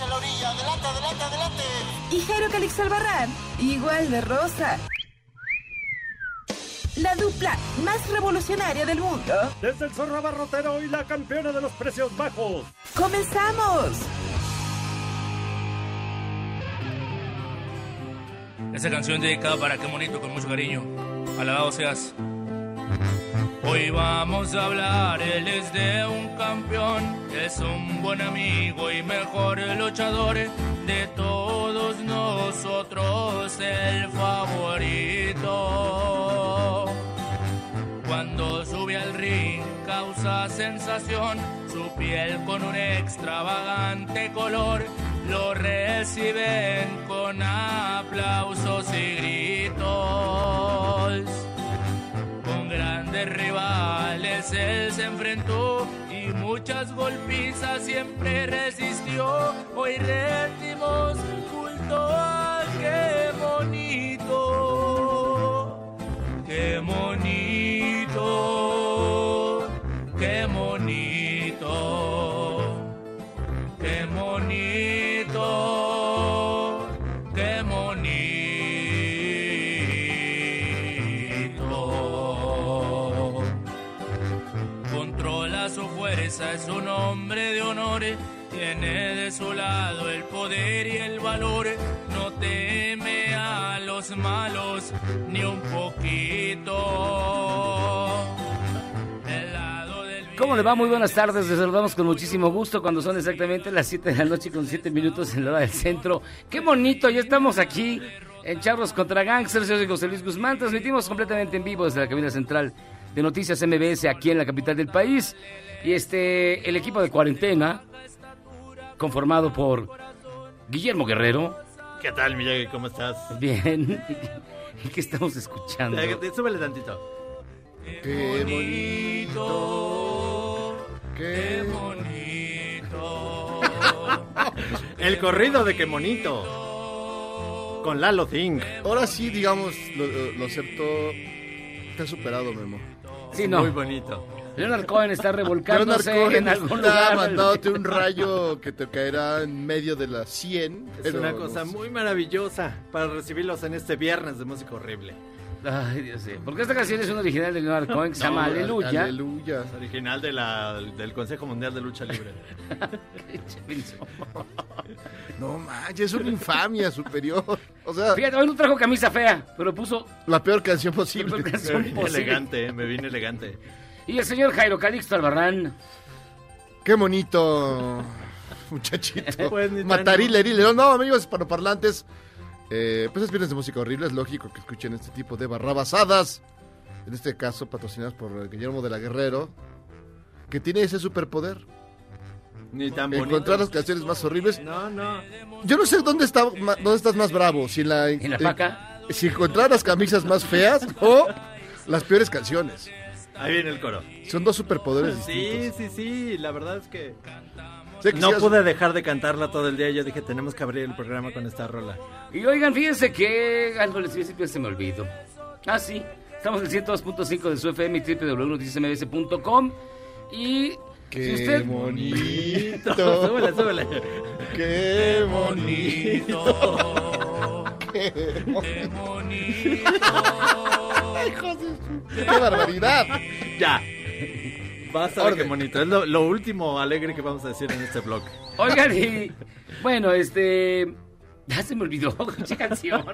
En la orilla. Adelante, adelante, adelante. Y Jairo Calix Albarrán, igual de rosa. La dupla más revolucionaria del mundo. Desde el zorro abarrotero y la campeona de los precios bajos. ¡Comenzamos! Esa canción dedicada para qué bonito con mucho cariño. Alabado seas. Hoy vamos a hablar, él es de un campeón, es un buen amigo y mejor luchador de todos nosotros, el favorito. Cuando sube al ring causa sensación, su piel con un extravagante color lo reciben con aplausos y gritos. Rivales él se enfrentó y muchas golpizas siempre resistió. Hoy rendimos culto a qué bonito, qué bonito, es un hombre de honor, tiene de su lado el poder y el valor, no teme a los malos ni un poquito. ¿Cómo le va? Muy buenas tardes. Les saludamos con muchísimo gusto cuando son exactamente las 7 de la noche con 7 minutos en la hora del centro. ¡Qué bonito! Ya estamos aquí en Charros contra Gangsters. Yo soy José Luis Guzmán. Transmitimos completamente en vivo desde la cabina central de Noticias MBS aquí en la capital del país. Y este, el equipo de cuarentena, conformado por Guillermo Guerrero. ¿Qué tal, Miyagi? ¿Cómo estás? Bien. ¿Y qué estamos escuchando? Súbele tantito. Qué bonito. Qué bonito. El corrido de Qué Monito. Con Lalo Zing. Ahora sí, digamos, lo, lo acepto. Te ha superado, Memo. Sí, no. Muy bonito. Leonard Cohen está revolcándose Narcoen en algún está lugar. mandándote un rayo que te caerá en medio de las 100. Es pero una no cosa sé. muy maravillosa para recibirlos en este viernes de música horrible. Ay, Dios mío. Porque esta canción es una original de Leonard Cohen que se llama No, Aleluya. Aleluya. Es original de la, del Consejo Mundial de Lucha Libre. No manches, es una infamia superior. O sea, Fíjate, hoy no trajo camisa fea, pero puso la peor canción la posible. peor Me canción posible. elegante, eh, me vine elegante. Y el señor Jairo Calixto Albarrán. Qué bonito, muchachito. Pues, Matarilerile. No, no, amigos hispanoparlantes. Eh, pues es viernes de música horrible. Es lógico que escuchen este tipo de barrabasadas. En este caso, patrocinadas por Guillermo de la Guerrero. Que tiene ese superpoder. Ni tan bonito. Encontrar las canciones más horribles. No, no. Yo no sé dónde, está, dónde estás más bravo. Si en la, ¿En la paca? Si encontrar las camisas más feas o las peores canciones. Ahí viene el coro. Son dos superpoderes Sí, distintos. sí, sí. La verdad es que no sí has- pude dejar de cantarla todo el día. Yo dije, tenemos que abrir el programa con esta rola. Y oigan, fíjense que algo les iba a decir, pero se me olvidó. Ah, sí. Estamos en el 102.5 de su FM y www.noticiasmbs.com. Y Qué si usted... bonito. súbele, súbele. Qué bonito. Qué ¡Qué barbaridad! Ya. Basta de Orden. qué bonito. Es lo, lo último alegre que vamos a decir en este blog. Oigan, y bueno, este. Ya se me olvidó, qué canción.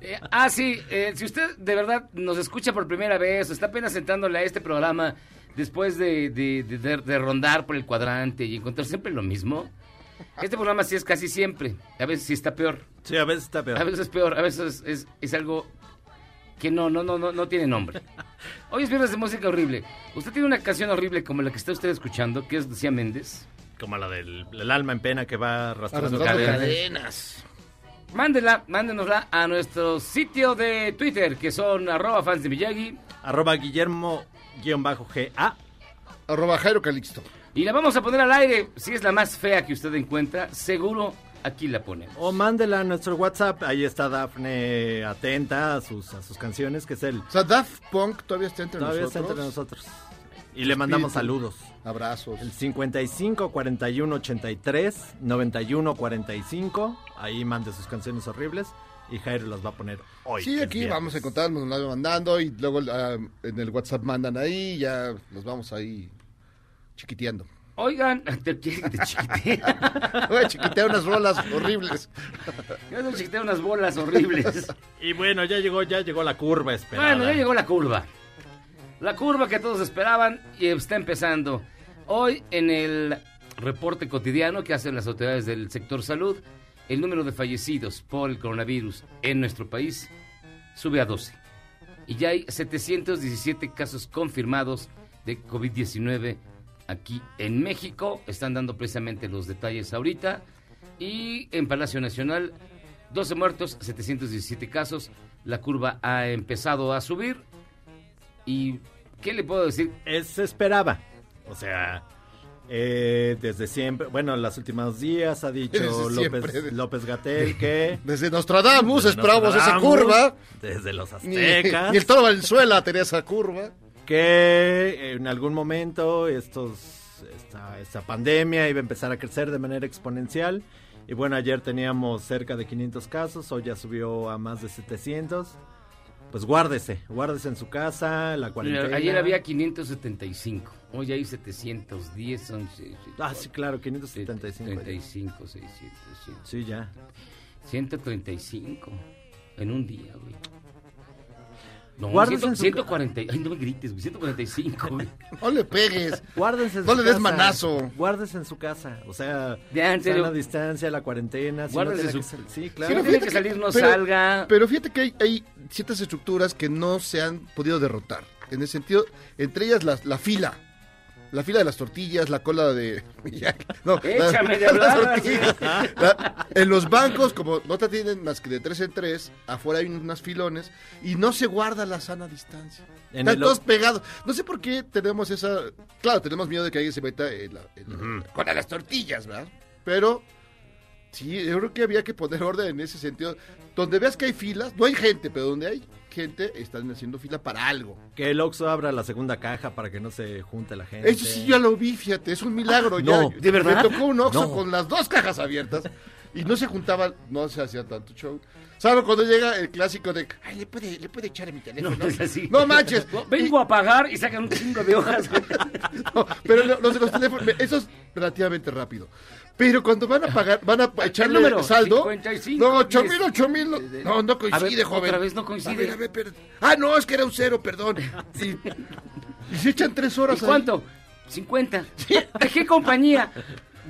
Eh, ah, sí, eh, si usted de verdad nos escucha por primera vez o está apenas sentándole a este programa después de, de- de- de- de rondar por el cuadrante y encontrar siempre lo mismo, este programa sí es casi siempre. A veces sí está peor. Sí, a veces está peor. A veces es peor, a veces es, es algo que no, no, no, no, no tiene nombre. Hoy es viernes de música horrible. Usted tiene una canción horrible como la que está usted escuchando, que es Lucía Méndez. Como la del el alma en pena que va arrastrando Arrastrando cadenas. cadenas. Mándela, mándenosla a nuestro sitio de Twitter, que son arroba fans de Miyagi. Arroba Guillermo-GA. Arroba Jairo Calixto. Y la vamos a poner al aire. Si es la más fea que usted encuentra, seguro aquí la ponemos. O mándela a nuestro WhatsApp. Ahí está Dafne atenta a sus, a sus canciones, que es el... O sea, Daft Punk todavía está entre Todavía está nosotros. entre nosotros. Y le mandamos saludos. Abrazos. El 55 41 83 91 45. Ahí mande sus canciones horribles. Y Jairo las va a poner hoy. Sí, aquí viernes. vamos a encontrar, nos las van mandando y luego ah, en el WhatsApp mandan ahí, ya nos vamos ahí chiquiteando. Oigan, te quiero que te chiquitee. Voy a chiquitear unas rolas horribles. Yo te chiquiteo unas bolas horribles. Y bueno, ya llegó, ya llegó la curva esperada. Bueno, ya llegó la curva. La curva que todos esperaban y está empezando. Hoy en el reporte cotidiano que hacen las autoridades del sector salud, el número de fallecidos por el coronavirus en nuestro país sube a 12. Y ya hay 717 casos confirmados de COVID-19 aquí en México. Están dando precisamente los detalles ahorita. Y en Palacio Nacional, 12 muertos, 717 casos. La curva ha empezado a subir. ¿Y qué le puedo decir? Se esperaba. O sea, eh, desde siempre, bueno, los últimos días ha dicho Desde López. López Gatel que... Desde Nostradamus desde esperábamos esa Nostradamus, curva. Desde los Ni, aztecas. ni el toro Valenzuela tenía esa curva. Que en algún momento estos, esta, esta pandemia iba a empezar a crecer de manera exponencial. Y bueno, ayer teníamos cerca de 500 casos, hoy ya subió a más de 700. Pues guárdese, guárdese en su casa, la cuarentena. Ayer había 575. Hoy hay 710. Son, Ah, sí, claro, 575. 35, 600, 100, Sí, ya. 135 en un día, güey. No, Guárdese 100, en su 140. Ay, no me grites, güey. 145, güey. No le pegues. Guárdese en No su le des casa. manazo. Guárdese en su casa. O sea, Ya, en serio. sana distancia, la cuarentena. Si no Guárdese tiene su- que sal- Sí, Si claro. no tiene que salir, no pero- salga. Pero fíjate que hay, hay ciertas estructuras que no se han podido derrotar. En el sentido, entre ellas la, la fila. La fila de las tortillas, la cola de... No, la- Échame de las hablar. tortillas. La- en los bancos, como no te atienden más que de tres en tres, afuera hay unas filones y no se guarda la sana distancia. En Están el- todos pegados. No sé por qué tenemos esa... Claro, tenemos miedo de que alguien se meta en la, en la- con las tortillas, ¿verdad? Pero... Sí, yo creo que había que poner orden en ese sentido. Donde veas que hay filas, no hay gente, pero donde hay gente, están haciendo fila para algo. Que el Oxxo abra la segunda caja para que no se junte la gente. Eso sí ya lo vi, fíjate, es un milagro. No, ya. ¿de verdad? Me tocó un Oxxo No. con las dos cajas abiertas y no se juntaba, no se hacía tanto show. Salvo cuando llega el clásico de, ay, le puede, le puede echar a mi teléfono. No, es así. No manches. Vengo a pagar y sacan un chingo de hojas. No, pero lo- los de los teléfonos, eso es relativamente rápido. Pero cuando van a pagar, van a echarle número, saldo. 55, no, 8 mil, 10. 8 mil. No, no coincide, A ver, joven. otra vez no coincide. A ver, a ver, pero- Ah, no, es que era un cero, perdón. Y, y se echan tres ¿Y horas ahí. cuánto? 50. ¿De qué compañía?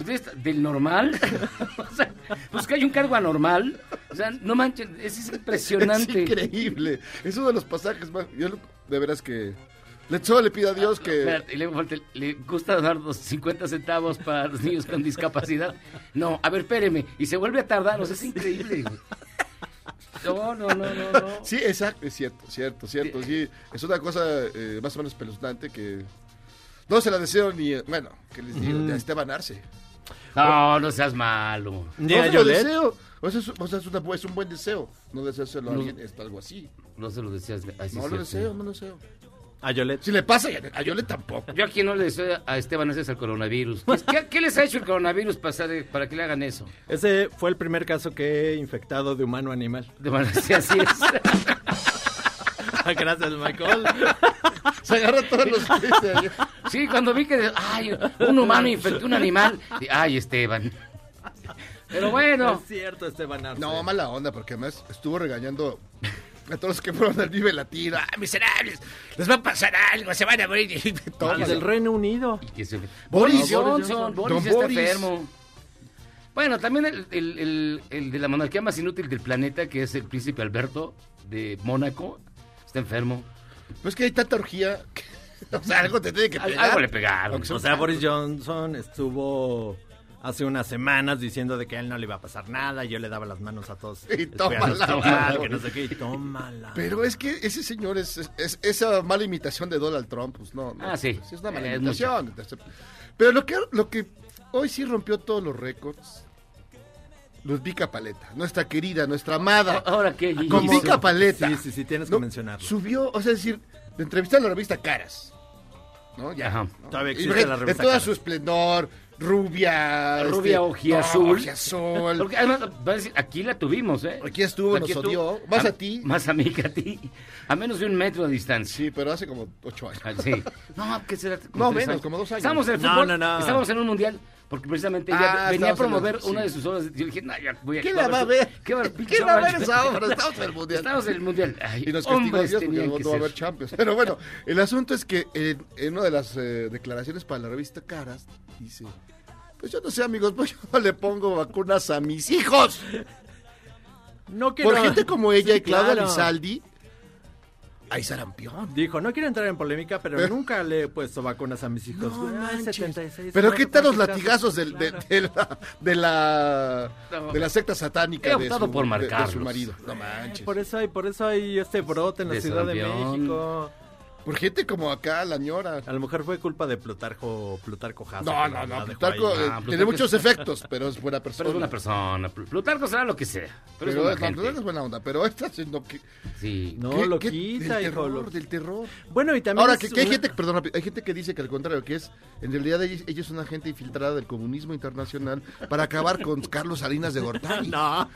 ¿De esta- ¿Del normal? o sea, pues que hay un cargo anormal. O sea, no manches, es, es impresionante. Es increíble. Es uno de los pasajes más. Yo de veras que. Le, solo le pido a Dios que. Espérate, le, gusta dar los 50 centavos para los niños con discapacidad. No, a ver, espéreme. Y se vuelve a tardar, o sea, es increíble. güey. No, no, no, no, no. Sí, exacto, es cierto, cierto, cierto. Sí, es una cosa eh, más o menos espeluznante que. No se la deseo ni. eh, Bueno, que les digo, a Esteban Arce. No, no seas malo. No se lo deseo. O sea, es, o sea, es, una- es un buen deseo. No deseárselo a alguien, es algo así. No se lo así No lo cierto. deseo, no lo deseo. A Yolette. Si le pasa, a Yolette tampoco. Yo aquí no le deseo a Esteban ese es el coronavirus. ¿Qué, qué les ha hecho el coronavirus para, para que le hagan eso? Ese fue el primer caso que he infectado de humano a animal. De manera sí, así es. Gracias, Michael. Se agarra todos los pies de ahí. Sí, cuando vi que, ay, un humano infectó un animal. y, Ay, Esteban. Pero bueno. Es cierto, Esteban Arce. No, mala onda, porque además estuvo regañando a todos los que fueron al Vive Latino. ¡Ah, miserables! Les va a pasar algo, se van a morir. Y del Reino Unido. que se- Boris Boris Johnson, Boris Don está Boris. enfermo. Bueno, también el, el- el- el de la monarquía más inútil del planeta, que es el príncipe Alberto de Mónaco, está enfermo. Pues que hay tanta orgía. que- o sea, algo te tiene que pegar. algo le pegaron. O sea. Boris Johnson estuvo hace unas semanas diciendo de que a él no le iba a pasar nada, yo le daba las manos a todos. Y tómala. tómala, que no sé qué, y tómala. Pero es que ese señor es, es- es- esa mala imitación de Donald Trump, pues no. no Ah, sí. pues, es una mala Eh, imitación. Pero lo que, lo que hoy sí rompió todos los récords, Ludvika Paleta, nuestra querida, nuestra amada. Ahora qué, Gigi? Con hizo? Vika Paleta. Sí, sí, sí, tienes que No, mencionarlo. Subió, o sea, es decir, de entrevistar a la revista Caras. ¿No? Ya. Ajá. ¿no? Todavía existe la De revista toda Caras. su esplendor, rubia. Rubia este, ojiazul. no, ojiazul. Porque además, va a decir, aquí la tuvimos, ¿eh? Aquí estuvo, nos estuvo. odió. Más a ti. Más a mí que a ti. A menos de un metro de distancia. Sí, pero hace como ocho años. Ah, Sí. No, ¿qué será? No, menos, como dos años. Estábamos en el No, fútbol. no, no. Estábamos en un mundial. Porque precisamente Ah, ella venía a promover una sí. de sus obras. Yo dije, no, ya voy a ¿Quién la va a ver? ¿Qué va, ¿Quién va a ver esa obra? Estamos en el mundial. Estamos en el mundial. Ay, Y nos castigó hombres Dios porque no, que va a haber Champions. Pero bueno, el asunto es que en, en una de las eh, declaraciones para la revista Caras, dice, pues yo no sé amigos, pues yo le pongo vacunas a mis hijos. No Por quiero- gente como ella Sí, y Claudia claro. Lizaldi, hay sarampión. Dijo, no quiero entrar en polémica, pero, Pero- nunca le he puesto vacunas a mis hijos. No Ay, manches. 76, Pero no qué tal los latigazos del- de, Claro. de la, de, la, No. de la secta satánica He de su, por de- de marcarlos. su marido? No manches. Por eso hay, por eso hay este brote en la De Ciudad de. México. Por gente como acá, la ñora. A lo mejor fue culpa de Plutarco, Plutarco No, no, la- no. Plutarco ahí. eh, tiene muchos es- efectos, pero es buena persona. Pero es buena persona. Pl- Plutarco será lo que sea. Pero, Pero es buena es, no, es buena onda. Pero esta no, que, Sí. No, ¿qué- lo qué- quita, del hijo. terror, lo- del terror. Bueno, y también Ahora, es que, que hay una- gente, perdón, hay gente que dice que al contrario, que es, en realidad ellos son una gente infiltrada del comunismo internacional para acabar con Carlos Salinas de Gortari. No,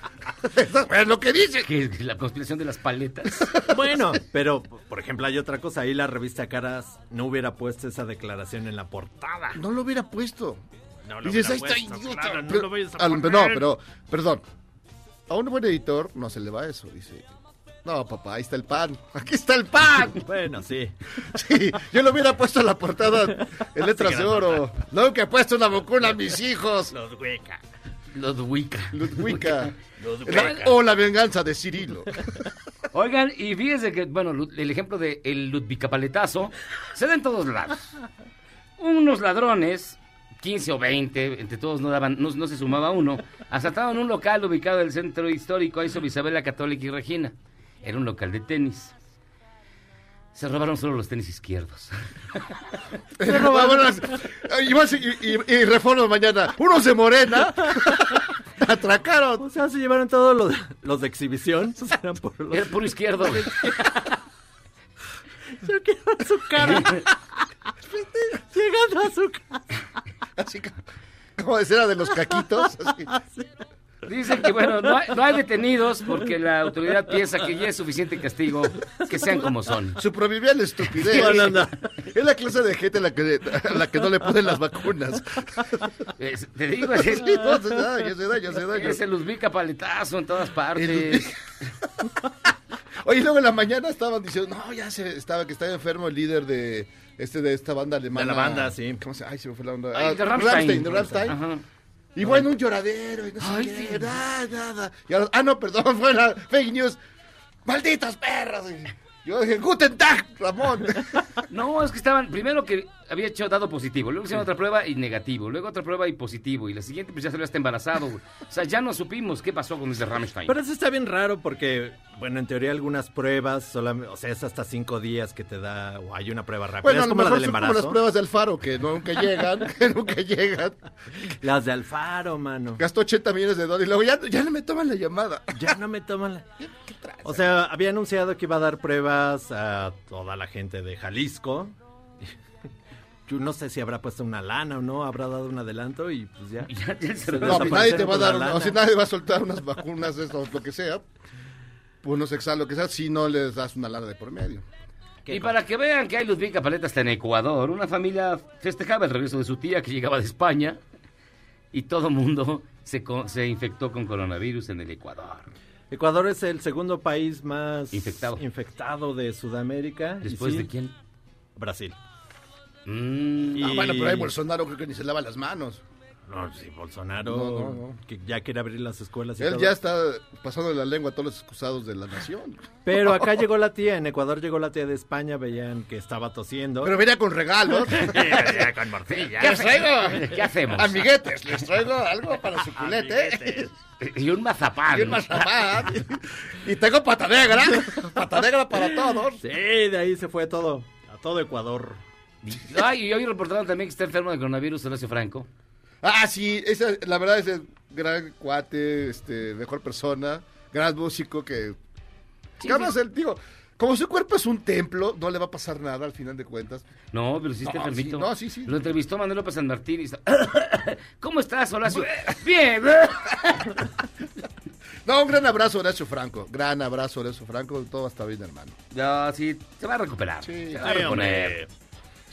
es lo que dice. Que es la conspiración de las paletas. bueno, pero por ejemplo hay otra cosa, ahí la revista Caras no hubiera puesto esa declaración en la portada. No lo hubiera puesto. No lo Dices, ahí hubiera está puesto, idiota. claro, no Pero- lo vayas a al- poner. no, pero, perdón. A un buen editor no se le va eso, dice. No, papá, ahí está el pan. Aquí está el pan. Bueno, sí. Sí, yo lo hubiera puesto en la portada en letras de oro. Que he puesto una vacuna a mis hijos. Los hueca. Ludwika. Ludwika. La- O la venganza de Cirilo. Oigan, y fíjense que, bueno, el ejemplo de el Ludvicapaletazo se da en todos lados. Unos ladrones, 15 o 20, entre todos no daban, no, no se sumaba uno, asaltaban un local ubicado en el centro histórico, ahí sobre Isabela Católica y Regina. Era un local de tenis. Se robaron solo los tenis izquierdos. Y, vas- y, y- y reforma mañana. Unos de Morena. Atracaron. O sea, se llevaron todos los, los de exhibición. Esos eran por los... Era puro izquierdo. Yo quiero su cara. Llegando a su casa. Así como, como de cera de los caquitos. así. Dicen que, bueno, no hay, no hay detenidos porque la autoridad piensa que ya es suficiente castigo que sean como son. Su proverbial estupidez. No, no, no. Es la clase de gente a la que, a la que no le ponen las vacunas. Es- te digo, es, Sí, no, se da, ya se da, ya se da. es el Uzbica paletazo en todas partes. Oye, luego en la mañana estaban diciendo, no, ya se estaba, que estaba enfermo el líder de este de esta banda alemana. De la banda, sí. ¿Cómo se Ay, se me fue la onda. Ay, Ah, de Rammstein. de Rammstein. Ajá. Y bueno, un lloradero y no sé Ay, qué, nada. Y ahora- ah, no, perdón, fue la fake news. ¡Malditos perros! Yo dije, Guten Tag, Ramón. No, es que estaban, primero que había hecho dado positivo, luego hicieron otra prueba y negativo, luego otra prueba y positivo, y la siguiente pues ya salió hasta embarazado. güey. O sea, ya no supimos qué pasó con ese Rammstein. Pero eso está bien raro porque, bueno, en teoría algunas pruebas, solamente, o sea, es hasta cinco días que te da, o hay una prueba rápida. Bueno, a es lo como la del son como embarazo. las pruebas de Alfaro, que nunca llegan, que nunca llegan. Las de Alfaro, mano. Gastó 80 millones de dólares y luego ya, ya no me toman la llamada. Ya no me toman la... O sea, había anunciado que iba a dar pruebas a toda la gente de Jalisco. Yo no sé si habrá puesto una lana o no, habrá dado un adelanto y pues ya. Ya- ya se No, pues nadie te va a dar, una- o sea, nadie va a soltar unas vacunas, esto, lo que sea, unos exalos, lo que sea, si no les das una lana de por medio. Y para que vean que hay Ludvica Paleta hasta en Ecuador, una familia festejaba el regreso de su tía que llegaba de España. y todo mundo se, co- se infectó con coronavirus en el Ecuador. Ecuador es el segundo país más Infectado. infectado de Sudamérica. ¿Después sí, de quién? Brasil. Mm, Ah, Y- bueno, pero ahí Bolsonaro creo que ni se lava las manos. No, sí, Bolsonaro, No, no, no. que ya quiere abrir las escuelas y Él todo. ya está pasando la lengua a todos los excusados de la nación. Pero acá llegó la tía, en Ecuador llegó la tía de España, veían que estaba tosiendo. Pero venía con regalos. con morcilla. ¿Qué traigo? ¿Qué hacemos? Amiguetes, les traigo algo para su culete. Y un mazapán. Y un mazapán. Y tengo pata negra. Pata negra para todos. Sí, de ahí se fue todo, a todo Ecuador. Ay, y hoy reportaron también que está enfermo de coronavirus Horacio Franco. Ah, sí, esa, la verdad es el gran cuate, este, mejor persona, gran músico que... Sí, el, digo, como su cuerpo es un templo, no le va a pasar nada al final de cuentas. No, pero sí está No, enfermito. sí, no, sí, sí. Lo entrevistó Manuel López San Martín y está... ¿Cómo estás, Horacio? Bien. No, un gran abrazo, Horacio Franco. Gran abrazo, Horacio Franco. Todo va a estar bien, hermano. No, sí, se va a recuperar. Sí, se va a.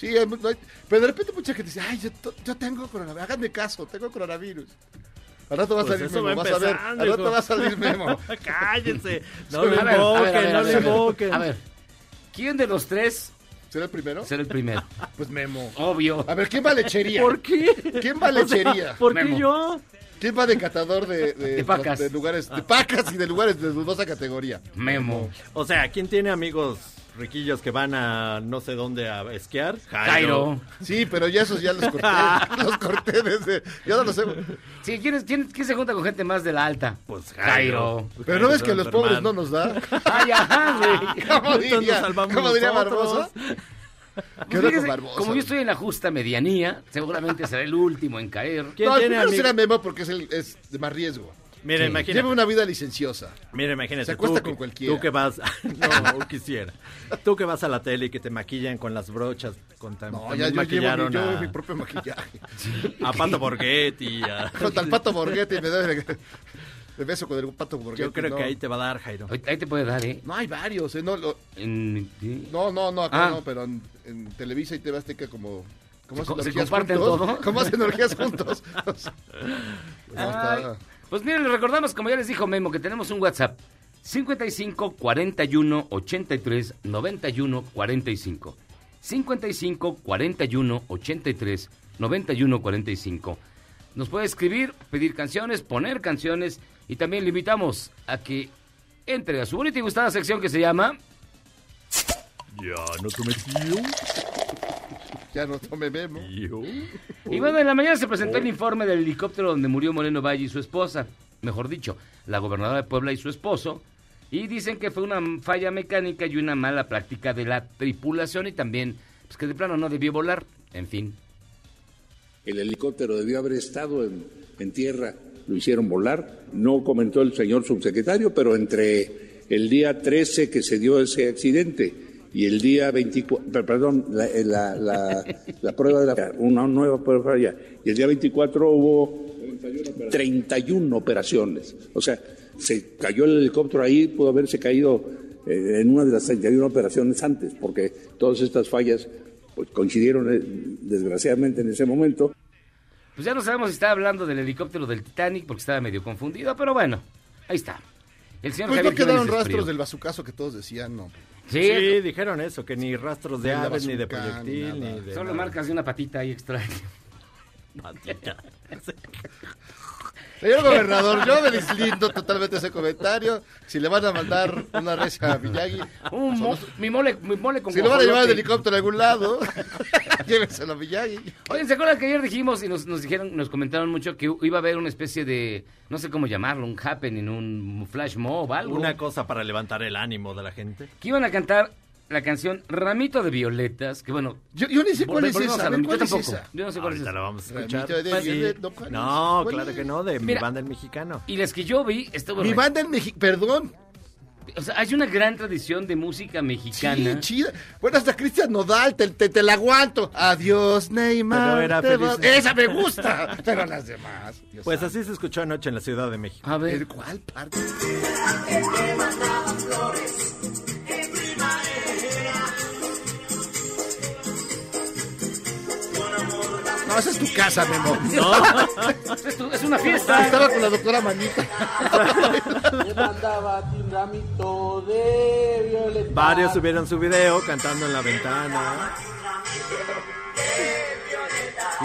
Sí, hay hay- pero de repente mucha gente dice, ay, yo, tengo coronavirus. Háganme caso, tengo coronavirus. Al rato va a Pues salir Memo, va vas a ver. Al rato va a salir Memo. Cállense, no lo invoquen, no lo invoquen. A ver, ¿quién de los tres ¿Será el primero? será el primero? Pues Memo. Obvio. A ver, ¿quién va a lechería? ¿Por qué? ¿Quién va a O sea, lechería? ¿Por qué Memo. yo? ¿Quién va de catador de, de, De pacas. de lugares, de pacas y de lugares de dudosa categoría? Memo. O sea, ¿quién tiene amigos riquillos que van a no sé dónde a esquiar? Cairo. Sí, pero ya esos ya los corté. los corté desde. Ya no los sé. Sí, ¿quién, es- quién, quién se junta con gente más de la alta? Pues Jairo. Pero no ves Jairo que a los pobres no nos da. Ay, ajá, güey. ¿Cómo diría, ¿cómo diría. Barbosa? ¿Qué Pues fíjese, como yo estoy en la justa medianía, seguramente será el último en caer. ¿Quién No, el tiene primero amigos? será Memo porque es, el, es de más riesgo. Mira, Sí. imagínate. Lleva una vida licenciosa. Mira, imagínate. Se acuesta tú con que- cualquiera. Tú que vas. no, quisiera. Tú que vas a la tele y que te maquillan con las brochas. Con tan, No, ya yo llevo mi, maquillaron yo a, mi propio maquillaje. a Pato Borghetti. a- Con tal pato Borghetti me da beso con el pato Borghetti. Yo creo no. que ahí te va a dar, Jairo. Ahí, te puede dar, ¿eh? No, hay varios, ¿eh? No, lo- no, no, no, acá Ah. no, pero en, en Televisa y TV Azteca como... ¿Cómo ¿Se hacen orgías comparten juntos? ¿Cómo hacen orgías juntos? No, está- Ay, Pues miren, les recordamos, como ya les dijo Memo, que tenemos un WhatsApp. 55 41 83 91 45. 55 41 83 91 45. Nos puede escribir, pedir canciones, poner canciones y también le invitamos a que entre a su bonita y gustada sección que se llama Ya no te metió. Ya no tome Memo. Y bueno, en la mañana se presentó el informe del helicóptero donde murió Moreno Valle y su esposa, mejor dicho, la gobernadora de Puebla y su esposo, y dicen que fue una falla mecánica y una mala práctica de la tripulación y también, pues que de plano no debió volar, en fin. El helicóptero debió haber estado en, en tierra, lo hicieron volar. No comentó el señor subsecretario, pero entre el día 13 que se dio ese accidente y el día 24, perdón, la, eh, la, la- la prueba de la, una nueva prueba ya, y el día 24 hubo 31 operaciones. O sea, se cayó el helicóptero ahí, pudo haberse caído eh, en una de las 31 operaciones antes, porque todas estas fallas pues, coincidieron eh, desgraciadamente en ese momento. Pues ya no sabemos si estaba hablando del helicóptero del Titanic porque estaba medio confundido, pero bueno, ahí está. El señor Pues Javier no quedaron rastros del bazucazo que todos decían, no. Sí, Sí, dijeron eso, que ni rastros de aves, ni de proyectil, ni de... solo nada. marcas de una patita ahí extraña. Señor gobernador, yo me deslindo totalmente ese comentario. Si le van a mandar una recia a Miyagi, Un mo- mi, mole, mi mole con si lo van a llevar de helicóptero a algún lado, llévenselo a Miyagi. Oye, ¿se acuerdan que ayer dijimos y nos, nos dijeron, nos comentaron mucho que iba a haber una especie de, no sé cómo llamarlo, un happening, un flash mob, algo? Una cosa para levantar el ánimo de la gente. Que iban a cantar la canción Ramito de Violetas, que bueno... Yo, yo ni sé cuál es esa. ver. ¿Cuál Yo es tampoco. esa? Yo no sé cuál es Ahorita esa. la vamos a Ramito escuchar. de Pues. Violet, ¿no? ¿Cuál es? No, ¿Cuál claro es? que no, de mi banda el mexicano. Y las que yo vi, estuvo... Mi banda en México, perdón. O sea, hay una gran tradición de música mexicana. Sí, chida. Bueno, hasta Cristian Nodal, te, te, te la aguanto. Adiós, Neymar. Pero era feliz. Esa me gusta. Pero las demás. Dios Pues así se escuchó anoche en la Ciudad de México. A ver, ¿El cuál parte? No, esa es tu casa, Memo. No, es, una fiesta. Estaba con la doctora Manita. Me mandaba un ramito de violeta. Varios subieron su video cantando en la ventana.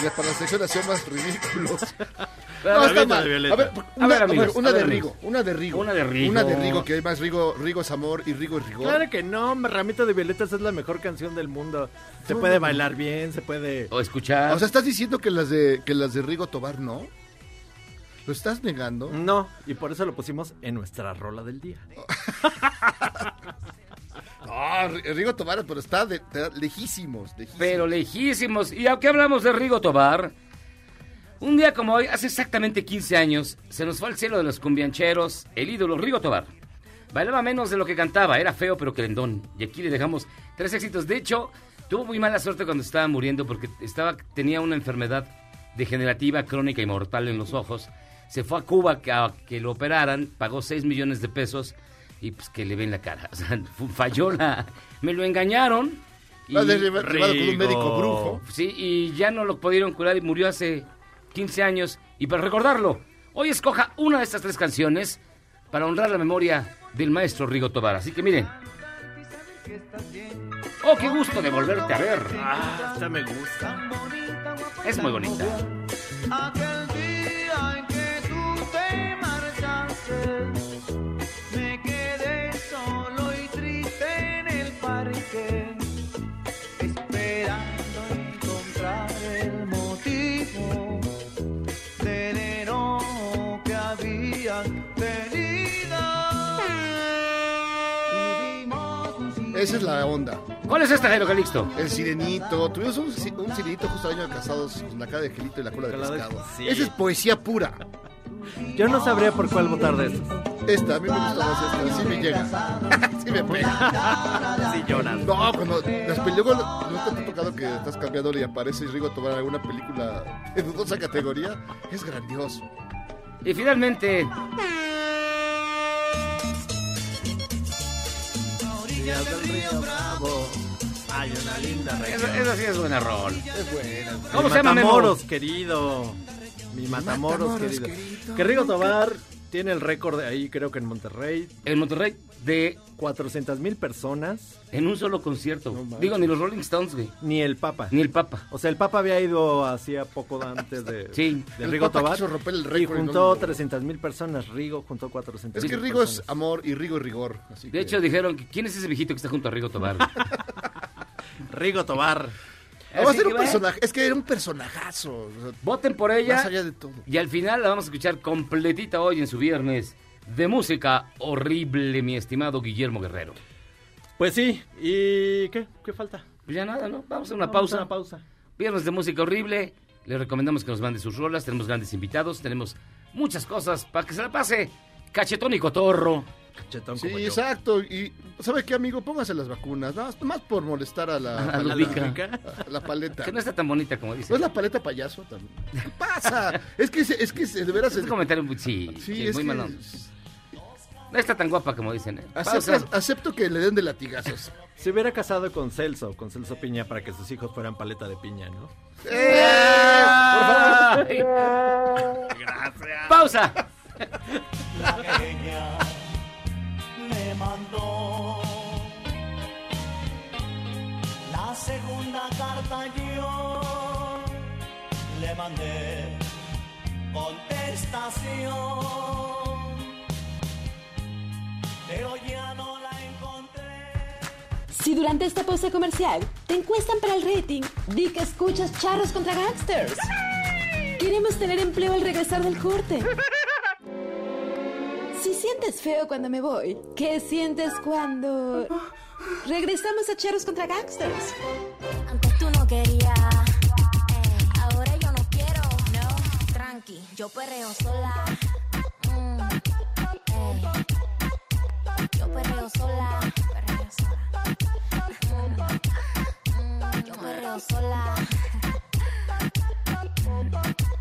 Y la- para la sección hacía más ridículos. No, está mal. de. A ver, A una, ver, amigos, a ver, una a ver, de amigos. Rigo, una de Rigo. Una de Rigo. Una de Rigo, que hay más Rigo, Rigo es amor y Rigo es rigor. Claro que no, Ramito de Violetas es la mejor canción del mundo. Se puede bailar bien, se puede... O escuchar. O sea, ¿estás diciendo que las de que las de Rigo Tobar no? ¿Lo estás negando? No, y por eso lo pusimos en nuestra rola del día. Ri- Rigo Tobar, pero está, lejísimos, pero lejísimos. Y aunque hablamos de Rigo Tobar, un día como hoy, hace exactamente 15 años, se nos fue al cielo de los cumbiancheros el ídolo Rigo Tobar. Bailaba menos de lo que cantaba, era feo pero querendón. Y aquí le dejamos tres éxitos. De hecho, tuvo muy mala suerte cuando estaba muriendo porque estaba, tenía una enfermedad degenerativa, crónica y mortal en los ojos. Se fue a Cuba a que lo operaran, pagó 6 millones de pesos y pues que le ven la cara. O sea, falló la... Me lo engañaron. Y- llevado llevado con un Rigo. médico brujo. Sí, y ya no lo pudieron curar y murió hace 15 años. Y para recordarlo, hoy escoja una de estas tres canciones para honrar la memoria del maestro Rigo Tobar. Así que miren. Oh, qué gusto de volverte a ver. Ah, esta me gusta. Es muy bonita. Esa es la onda. ¿Cuál es esta, Jairo Calixto? El sirenito. Tuvimos un, un sirenito justo al año de casados con la cara de Gelito y la cola de Cola de- pescado. sí. Esa es poesía pura. Yo no sabría por cuál votar de estos. Esta, a mí me gusta más esta. Sí me llega. sí me pega. Sí lloras. No, cuando las películas, ¿no te ha tocado que estás cambiando y aparece Rigo Tobar en alguna película de dudosa categoría? Es grandioso. Y finalmente, Orillas del río Bravo. Hay una linda esa, esa sí es buena rol. Es buena. ¿Cómo se llama? Matamoros, querido. Mi Matamoros, Matamoros, querido. querido. Que Rigo Tobar tiene el récord de ahí, creo que en Monterrey. En Monterrey, de 400 mil personas, en un solo concierto. Digo, ni los Rolling Stones, güey. ni el Papa. Ni el Papa. O sea, el Papa había ido hacía poco antes de, Sí. de Rigo Tobar. quiso romper el y récord y no juntó lo- 300 mil personas. Rigo juntó 400 Es que Rigo es amor y Rigo es rigor. Así De que- hecho, dijeron, que, ¿quién es ese viejito que está junto a Rigo Tobar? Rigo Tobar. Ah, va a ser un personaje. Es que era un personajazo. o sea, Voten por ella. Más allá de todo. Y al final la vamos a escuchar completita hoy en su viernes de música horrible, mi estimado Guillermo Guerrero. Pues sí, ¿y qué? ¿Qué falta? Pues ya nada, ¿no? Vamos a una Vamos pausa. a Una pausa. Viernes de música horrible. Les recomendamos que nos mande sus rolas. Tenemos grandes invitados. Tenemos muchas cosas para que se la pase. Cachetón y cotorro. Sí, como yo. exacto. Y, ¿sabe qué, amigo? Póngase las vacunas. Nada más, más por molestar a la, A la, Ludica. a la paleta. Que no está tan bonita como dice. ¿No es la paleta payaso también? ¿Qué pasa? es que, es que se- de veras... Es un comentario muy, sí, sí, sí, es muy que... malón. No está tan guapa como dicen. ¿eh? Acepto, Pausa. acepto que le den de latigazos. Se hubiera casado con Celso, con Celso Piña, para que sus hijos fueran paleta de piña, ¿no? Ay. Pausa. ella me mandó la segunda carta yo le mandé contestación pero ya no la encontré Si durante esta pausa comercial te encuestan para el rating, di que escuchas charros contra gangsters. Queremos tener empleo al regresar del corte. Si sientes feo cuando me voy, ¿qué sientes cuando regresamos a charros contra gangsters? Antes tú no querías, ey, ahora yo no quiero, no, tranqui, yo perreo sola, mm, ey, yo perreo sola, perreo sola, mm, mm, yo perreo sola,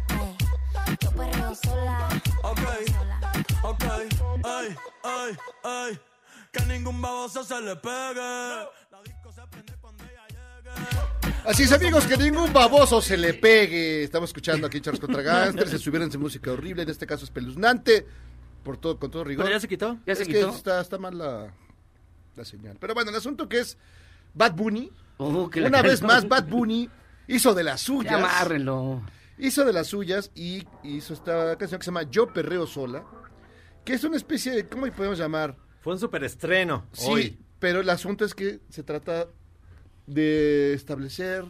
ey, yo perreo sola, Ok, sola. Ok, ay, ay, ay, que ningún baboso se le pegue. La disco se prende cuando ella llegue. Así es, amigos, que ningún baboso se le pegue. Estamos escuchando aquí Charles contra Gangsters. Se subieron en música horrible, en este caso espeluznante. Por todo, con todo rigor. ¿Pero ya se quitó? ¿Ya se es quitó? que está, está mal la, la señal. Pero bueno, el asunto que es Bad Bunny. Oh, que Una vez más, Bad Bunny hizo de las suyas. Ya amárrenlo. Hizo de las suyas y hizo esta canción que se llama Yo Perreo Sola. Que es una especie de, ¿cómo le podemos llamar? Fue un superestreno Sí, hoy. pero el asunto es que se trata de establecer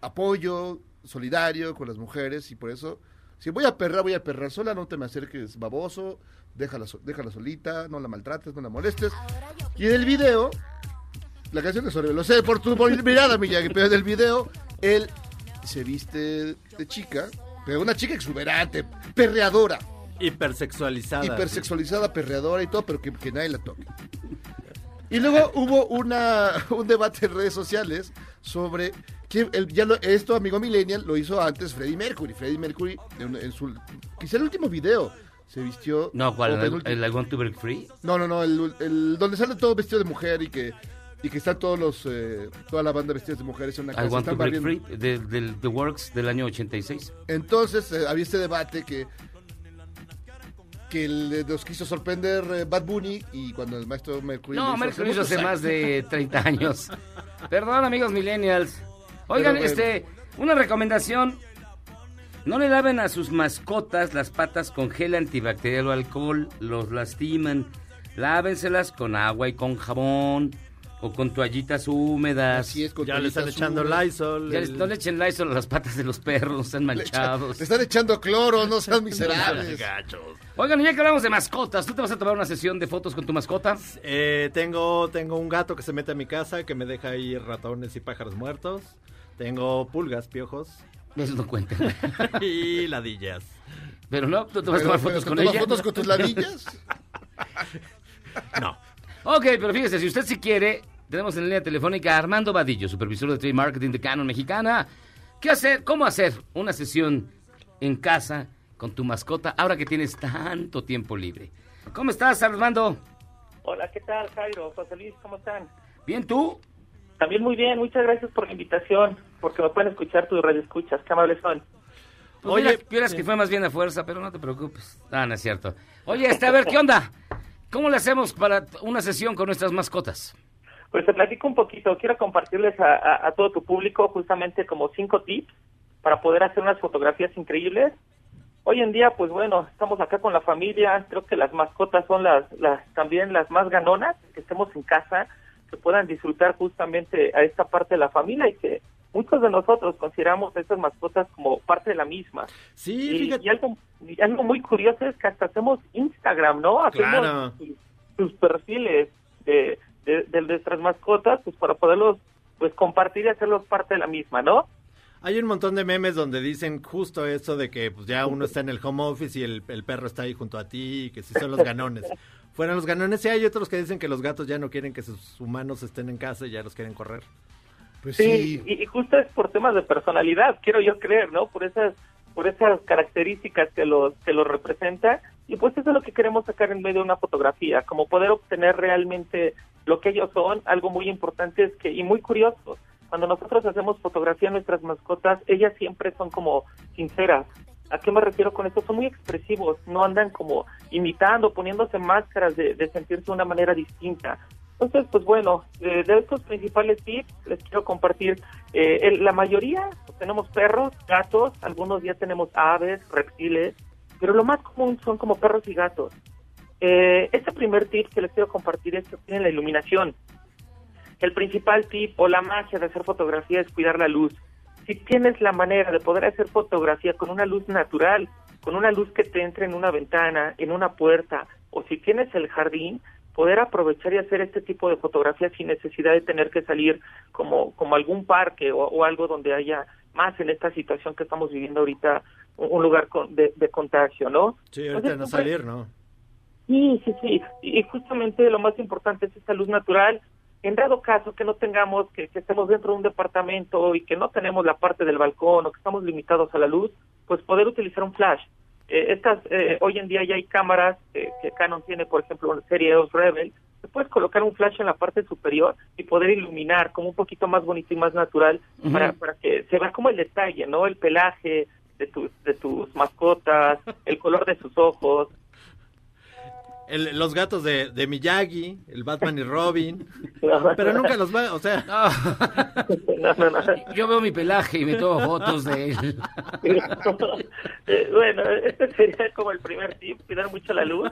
apoyo solidario con las mujeres y por eso, si voy a perrar, voy a perrar sola, no te me acerques baboso, déjala, déjala solita, no la maltrates, no la molestes. Y en el video, la canción es horrible, lo sé por tu mirada, Miyagi, pero en el video, él se viste de chica, pero una chica exuberante, perreadora. Hipersexualizada. Hipersexualizada, perreadora y todo, pero que, que nadie la toque. Y luego hubo una, un debate en redes sociales sobre que el- ya lo- esto, amigo Millennial, lo hizo antes Freddie Mercury. Freddie Mercury, en, en su, quizá el último video, se vistió. No, ¿cuál? ¿El, I Want to Break Free? No, no, no, el, el- donde sale todo vestido de mujer y que, y que están todos los, eh, toda la banda vestidos de mujeres en una I casa. Want to Break barriendo. Free, de- del The Works del año 86. Entonces eh, había este debate que que nos quiso sorprender eh, Bad Bunny y cuando el maestro Mercury No, lo hizo hace más de 30 años. Perdón, amigos millennials. Oigan, Pero este, una recomendación. No le laven a sus mascotas las patas con gel antibacterial o alcohol, los lastiman. Lávenselas con agua y con jabón o con toallitas húmedas. Así es, con Ya le están echando húmedas. Lysol. Ya el- les- no le echen Lysol a las patas de los perros, no están Le manchados. Le están echando cloro, no sean miserables. Oigan, ya que hablamos de mascotas, ¿tú te vas a tomar una sesión de fotos con tu mascota? Eh, tengo, tengo un gato que se mete a mi casa que me deja ahí ratones y pájaros muertos. Tengo pulgas, piojos Eso no cuenta. y ladillas. Pero no, ¿tú te vas a tomar pero fotos ¿te con tomas ella? fotos con tus ladillas? No. Ok, pero fíjese, si usted sí quiere, tenemos en línea telefónica a Armando Vadillo, supervisor de Trade Marketing de Canon Mexicana. ¿Qué hacer? ¿Cómo hacer una sesión en casa con tu mascota ahora que tienes tanto tiempo libre? ¿Cómo estás, Armando? Hola, ¿qué tal, Jairo? José Luis, ¿cómo están? ¿Bien tú? También muy bien, muchas gracias por la invitación, porque me pueden escuchar tu radio escuchas, qué amables son. Pues Oye, mira, vieras que fue más bien a fuerza, pero no te preocupes. Ah, no es cierto. Oye, este, a ver, ¿qué onda? ¿Cómo le hacemos para una sesión con nuestras mascotas? Pues te platico un poquito, quiero compartirles a, todo tu público justamente como cinco tips para poder hacer unas fotografías increíbles. Hoy en día, pues bueno, estamos acá con la familia, creo que las mascotas son las, las también las más ganonas, que estemos en casa, que puedan disfrutar justamente a esta parte de la familia y que muchos de nosotros consideramos a estas mascotas como parte de la misma. Sí, Y, fíjate. y algo, y algo muy curioso es que hasta hacemos Instagram, ¿no? Hacemos Claro. sus, sus perfiles de, de, de nuestras mascotas, pues para poderlos pues compartir y hacerlos parte de la misma, ¿no? Hay un montón de memes donde dicen justo eso de que pues, ya uno está en el home office y el, el perro está ahí junto a ti y que si son los ganones. Fueran los ganones y hay otros que dicen que los gatos ya no quieren que sus humanos estén en casa y ya los quieren correr. Pues Sí, y, y justo es por temas de personalidad, quiero yo creer, ¿no? Por esas por esas características que los que los representa y pues eso es lo que queremos sacar en medio de una fotografía, como poder obtener realmente lo que ellos son, algo muy importante es que y muy curioso, cuando nosotros hacemos fotografía de nuestras mascotas, ellas siempre son como sinceras. ¿A qué me refiero con esto? Son muy expresivos, no andan como imitando, poniéndose máscaras de, de sentirse de una manera distinta. Entonces, pues bueno, de estos principales tips les quiero compartir. eh, el- la mayoría pues, tenemos perros, gatos, algunos ya tenemos aves, reptiles, pero lo más común son como perros y gatos. Eh, este primer tip que les quiero compartir es que obtienen la iluminación. El principal tip o la magia de hacer fotografía es cuidar la luz. Si tienes la manera de poder hacer fotografía con una luz natural, con una luz que te entre en una ventana, en una puerta, o si tienes el jardín, poder aprovechar y hacer este tipo de fotografía sin necesidad de tener que salir como, como algún parque o, o algo donde haya más en esta situación que estamos viviendo ahorita, un, un lugar con- de, de contagio, ¿no? Sí, ahorita Entonces, no pues, salir, ¿no? Sí, sí, sí. Y justamente lo más importante es esta luz natural. En dado caso que no tengamos, que, que estemos dentro de un departamento y que no tenemos la parte del balcón o que estamos limitados a la luz, pues poder utilizar un flash. Eh, estas, eh, hoy en día ya hay cámaras eh, que Canon tiene, por ejemplo, una serie 2 Rebel, te puedes colocar un flash en la parte superior y poder iluminar como un poquito más bonito y más natural para, para que se vea como el detalle, ¿no? El pelaje de tus, de tus mascotas, el color de sus ojos. El- los gatos de, de Miyagi, el Batman y Robin. Pero nunca los va, o sea. Yo veo mi pelaje y me tomo fotos de él. Eh, bueno, este sería como el primer tip, cuidar mucho la luz.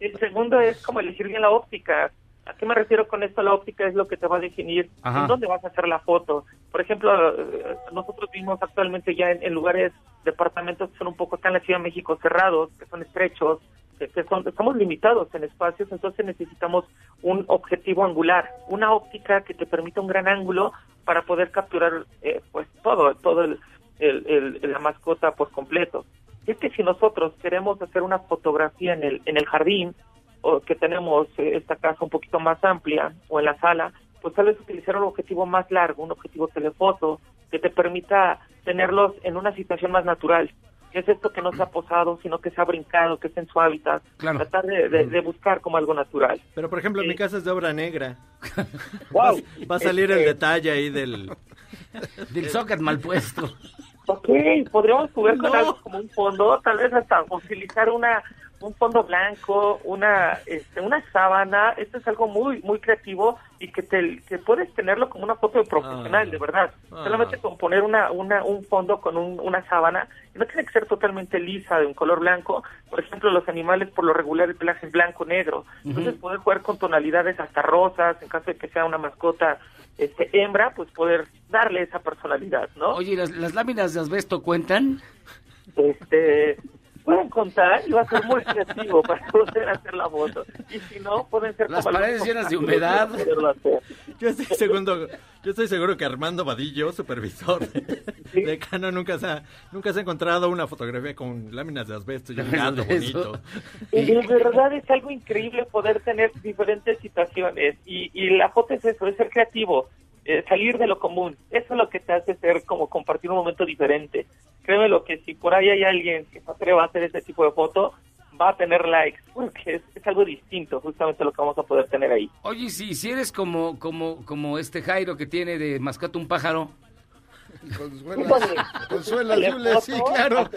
Y el segundo es como elegir bien la óptica. ¿A qué me refiero con esto? La óptica es lo que te va a definir Ajá. en dónde vas a hacer la foto. Por ejemplo, eh, nosotros vivimos actualmente ya en, en lugares, departamentos que son un poco acá en la Ciudad de México cerrados, que son estrechos, que son, estamos limitados en espacios, entonces necesitamos un objetivo angular, una óptica que te permita un gran ángulo para poder capturar eh, pues todo, todo el, la mascota por completo. Y es que si nosotros queremos hacer una fotografía en el, en el jardín, o que tenemos eh, esta casa un poquito más amplia, o en la sala, pues tal vez utilizar un objetivo más largo, un objetivo telefoto, que te permita tenerlos en una situación más natural. Que es esto que no se ha posado, sino que se ha brincado, que es en su hábitat. Claro. Tratar de, de- de buscar como algo natural. Pero por ejemplo, Eh, mi casa es de obra negra. Wow. Va, va a salir el detalle ahí del... Del socket mal puesto. Ok, podríamos jugar con No. algo como un fondo, tal vez hasta utilizar una un fondo blanco, una este, una sábana, esto es algo muy muy creativo y que te que puedes tenerlo como una foto de profesional, Ah. de verdad. Ah. Solamente con poner una una un fondo con un- una sábana, y no tiene que ser totalmente lisa de un color blanco. Por ejemplo, los animales por lo regular el pelaje es blanco negro. Entonces Ujú. poder jugar con tonalidades hasta rosas, en caso de que sea una mascota este hembra, pues poder darle esa personalidad, ¿no? Oye, ¿las, las láminas de asbesto cuentan? este pueden contar y va a ser muy creativo para poder hacer la foto. Y si no pueden ser Las como paredes llenas de humedad. Yo estoy seguro, yo estoy seguro que Armando Vadillo, supervisor de, de Canon, nunca se, ha, nunca se ha encontrado una fotografía con láminas de asbesto y un gato bonito. y de verdad es algo increíble poder tener diferentes situaciones. Y, y la foto es eso es ser creativo eh, salir de lo común. Eso es lo que te hace ser como compartir un momento diferente créeme lo que si por ahí hay alguien que se atreva a hacer ese tipo de foto va a tener likes porque es, es algo distinto justamente lo que vamos a poder tener ahí Oye, si, si eres como, como, como este Jairo que tiene de mascota un pájaro. Consuela, Consuela, Le Yule, sí, claro.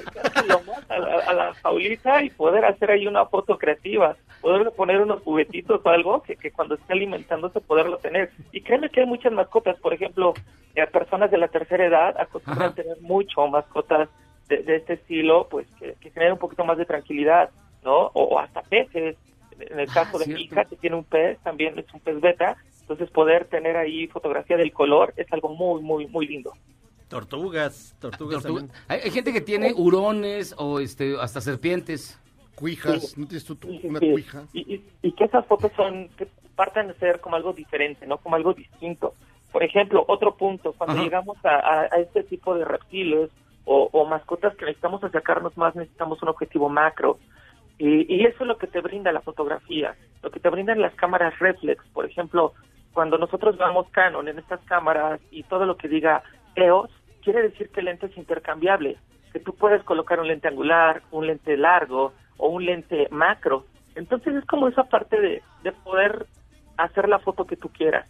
a la, a la jaulita y poder hacer ahí una foto creativa, poder poner unos juguetitos o algo que, que cuando esté alimentándose poderlo tener. Y créeme que hay muchas mascotas, por ejemplo, eh, personas de la tercera edad acostumbran Ajá. tener mucho mascotas de, de este estilo, pues que, que generen un poquito más de tranquilidad, ¿no? O, o hasta peces. En el Ah, caso de mi cierto. hija, que tiene un pez, también es un pez beta, entonces poder tener ahí fotografía del color es algo muy, muy, muy lindo. Tortugas, tortugas Tortuga. Hay, hay gente que tiene hurones o este hasta serpientes. Cuijas, ¿no tienes tú tú una Sí, cuija? Y, y- y que esas fotos son, que parten de ser como algo diferente, ¿no? Como algo distinto. Por ejemplo, otro punto, cuando Ajá. llegamos a, a- a este tipo de reptiles o, o mascotas que necesitamos acercarnos más, necesitamos un objetivo macro. Y, y eso es lo que te brinda la fotografía, lo que te brindan las cámaras reflex. Por ejemplo, cuando nosotros vamos Canon en estas cámaras y todo lo que diga EOS, quiere decir que el lente es intercambiable, que tú puedes colocar un lente angular, un lente largo o un lente macro. Entonces es como esa parte de, de poder hacer la foto que tú quieras.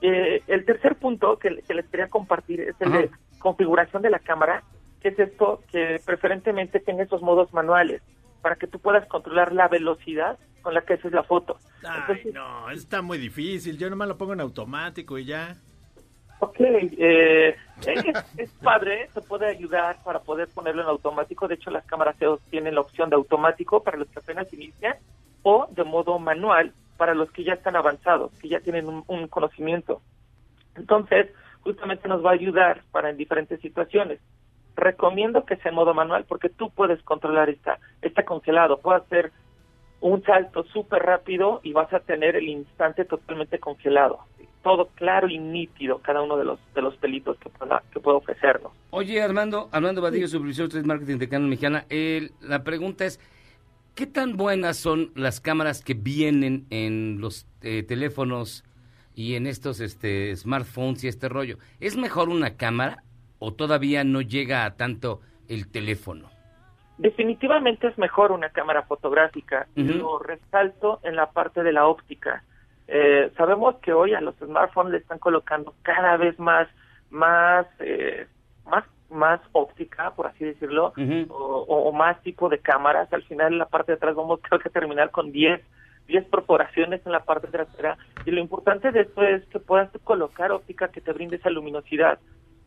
Eh, el tercer punto que, que les quería compartir es el de configuración de la cámara, que es esto que preferentemente tenga esos modos manuales para que tú puedas controlar la velocidad con la que haces la foto. Ay, Entonces, no, está muy difícil. Yo nomás lo pongo en automático y ya. Ok, eh, es, padre, te puede ayudar para poder ponerlo en automático. De hecho, las cámaras EOS tienen la opción de automático para los que apenas inician o de modo manual para los que ya están avanzados, que ya tienen un, conocimiento. Entonces, justamente nos va a ayudar para en diferentes situaciones. Recomiendo que sea en modo manual porque tú puedes controlar esta, este congelado. Puedes hacer un salto súper rápido y vas a tener el instante totalmente congelado. Todo claro y nítido, cada uno de los, de los pelitos que pueda, que pueda ofrecernos. Oye, Armando, Armando Vadillo, supervisor de marketing de Canon Mexicana, el- la pregunta es, ¿qué tan buenas son las cámaras que vienen en los eh, teléfonos y en estos este, smartphones y este rollo? ¿Es mejor una cámara o todavía no llega a tanto el teléfono? Definitivamente es mejor una cámara fotográfica. Lo resalto en la parte de la óptica. Eh, sabemos que hoy a los smartphones le están colocando cada vez más, más, eh, más, más óptica, por así decirlo, o, o- o más tipo de cámaras. Al final, en la parte de atrás vamos creo que terminar con 10 10 perforaciones en la parte trasera. Y lo importante de esto es que puedas colocar óptica que te brinde esa luminosidad.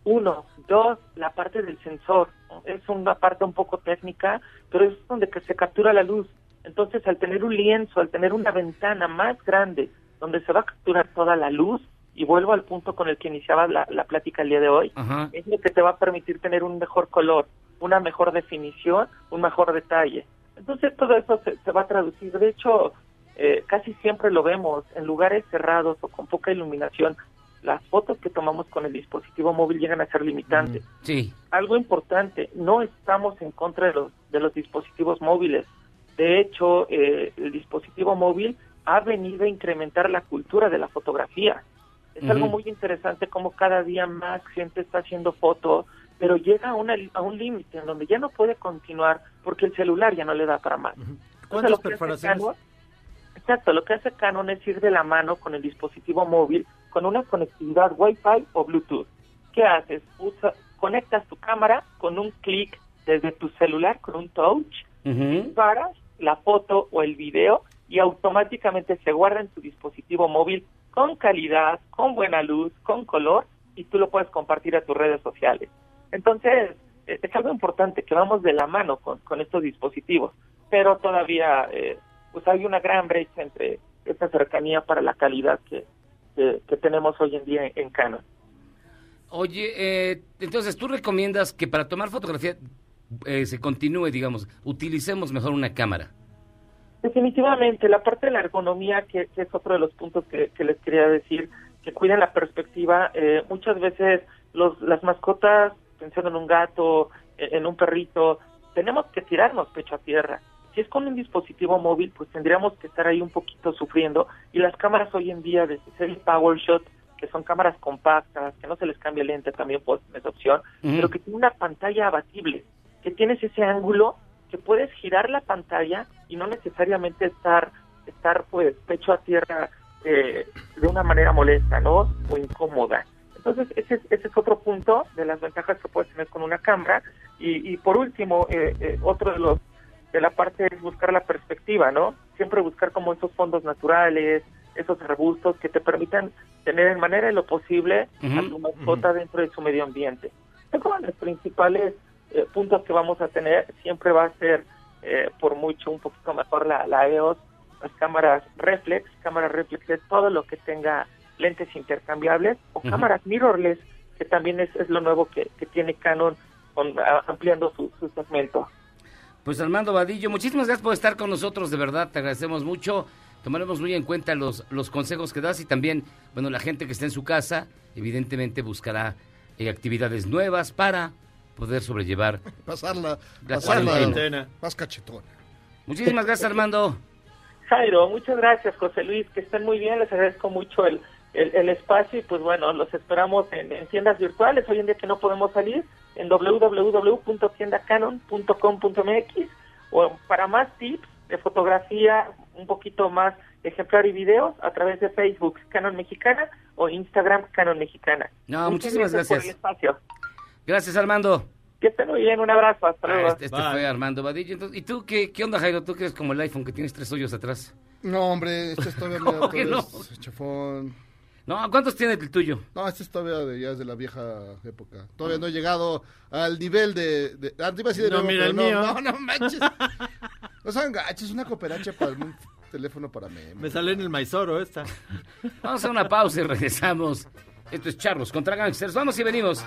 Uno, dos, la parte del sensor. Es una parte un poco técnica, pero es donde que se captura la luz. Entonces, al tener un lienzo, al tener una ventana más grande, donde se va a capturar toda la luz, y vuelvo al punto con el que iniciaba la, la plática el día de hoy, Ajá. es lo que te va a permitir tener un mejor color, una mejor definición, un mejor detalle. Entonces, todo eso se, se va a traducir. De hecho, eh, casi siempre lo vemos en lugares cerrados o con poca iluminación. Las fotos que tomamos con el dispositivo móvil llegan a ser limitantes. Sí. Algo importante, no estamos en contra de los, de los dispositivos móviles. De hecho, eh, el dispositivo móvil ha venido a incrementar la cultura de la fotografía. Es algo muy interesante como cada día más gente está haciendo fotos, pero llega a, una, a un límite en donde ya no puede continuar porque el celular ya no le da para más. ¿Cuántas perforaciones? Exacto, lo que hace Canon es ir de la mano con el dispositivo móvil con una conectividad Wi-Fi o Bluetooth. ¿Qué haces? Usa, conectas tu cámara con un clic desde tu celular, con un touch, disparas la foto o el video y automáticamente se guarda en tu dispositivo móvil con calidad, con buena luz, con color y tú lo puedes compartir a tus redes sociales. Entonces, es algo importante que vamos de la mano con, con estos dispositivos, pero todavía eh, pues hay una gran brecha entre esta cercanía para la calidad que, que, que tenemos hoy en día en, en Canon. Oye, eh, entonces tú recomiendas que para tomar fotografía eh, se continúe, digamos, utilicemos mejor una cámara. Definitivamente, la parte de la ergonomía, que, que es otro de los puntos que, que les quería decir, que cuiden la perspectiva. eh, muchas veces los, las mascotas, pensando en un gato, eh, en un perrito, tenemos que tirarnos pecho a tierra. Si es con un dispositivo móvil, pues tendríamos que estar ahí un poquito sufriendo. Y las cámaras hoy en día de serie PowerShot, que son cámaras compactas, que no se les cambia el lente, también pues esa opción, pero que tiene una pantalla abatible, que tienes ese ángulo que puedes girar la pantalla y no necesariamente estar estar pues pecho a tierra eh, de una manera molesta, ¿no? O incómoda. Entonces ese, es- ese es otro punto de las ventajas que puedes tener con una cámara y, y por último eh, eh, otro de los de la parte es buscar la perspectiva, ¿no? Siempre buscar como esos fondos naturales, esos arbustos que te permitan tener en manera de lo posible a Ujú, tu mascota dentro de su medio ambiente. Es como los principales eh, puntos que vamos a tener siempre va a ser eh, por mucho un poquito mejor la, la EOS, las cámaras reflex, cámaras reflex es todo lo que tenga lentes intercambiables o cámaras mirrorless, que también es, es lo nuevo que, que tiene Canon con, a- ampliando su, su segmento. Pues Armando Vadillo, muchísimas gracias por estar con nosotros, de verdad, te agradecemos mucho. Tomaremos muy en cuenta los, los consejos que das y también, bueno, la gente que está en su casa, evidentemente buscará eh, actividades nuevas para poder sobrellevar. Pasarla, La pasarla cuarentena. más cachetona. Muchísimas gracias, Armando. Jairo, muchas gracias, José Luis, que estén muy bien, les agradezco mucho el, el, el espacio y pues bueno, los esperamos en, en tiendas virtuales, hoy en día que no podemos salir, en www.tiendacanon.com.mx o para más tips de fotografía, un poquito más ejemplar y videos a través de Facebook Canon Mexicana o Instagram Canon Mexicana. No, Muchas muchísimas por el gracias. espacio. Gracias, Armando. Que estén muy bien, un abrazo, hasta Ah, luego. este este fue Armando Vadillo. Entonces, ¿Y tú qué, qué onda, Jairo? Tú que eres como el iPhone que tienes tres hoyos atrás. No, hombre, este es todavía ¿Cómo mira, que todavía no? chafón. No, ¿cuántos tiene el tuyo? No, este es todavía de, ya es de la vieja época. Todavía no he llegado al nivel de... de ah, te iba a decir de No, nuevo, mira el no, mío. No, no manches. No sean gachos, una cooperacha para un teléfono para mí. Me sale en el Maizoro esta. Vamos a una pausa y regresamos. Esto es Charros contra Gangsters. Vamos y venimos.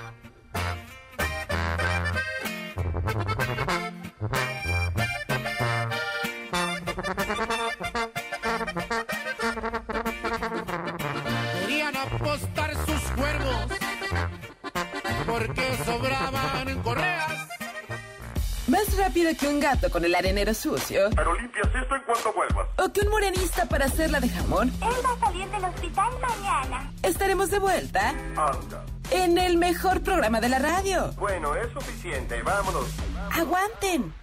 Rápido que un gato con el arenero sucio. Pero limpias esto en cuanto vuelvas. O que un morenista para hacerla de jamón. Él va a salir del hospital mañana. Estaremos de vuelta Anda. en el mejor programa de la radio. Bueno, es suficiente. Vámonos. Aguanten.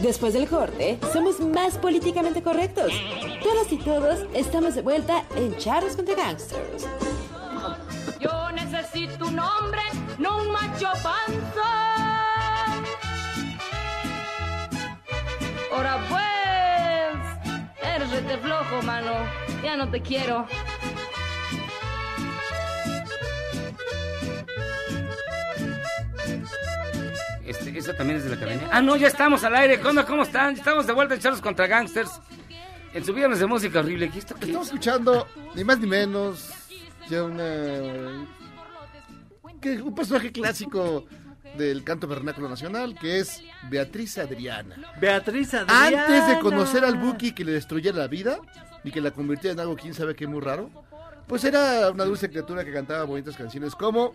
Después del corte, somos más políticamente correctos. Todas y todos estamos de vuelta en Charros contra Gangsters. Yo necesito un hombre, no un macho panza. Ahora pues, eres rete flojo, mano. Ya no te quiero. Este, esa también es de la academia. Ah, no, ya estamos al aire. ¿Cómo, cómo están? Estamos de vuelta en Charlos contra Gangsters. En su viernes de música horrible. ¿Qué esto qué Estamos es? escuchando, ni más ni menos, ya una... que un personaje clásico del canto vernáculo nacional, que es Beatriz Adriana. Beatriz Adriana. Antes de conocer al Buki que le destruyera la vida y que la convirtiera en algo quién sabe qué muy raro, pues era una dulce criatura que cantaba bonitas canciones como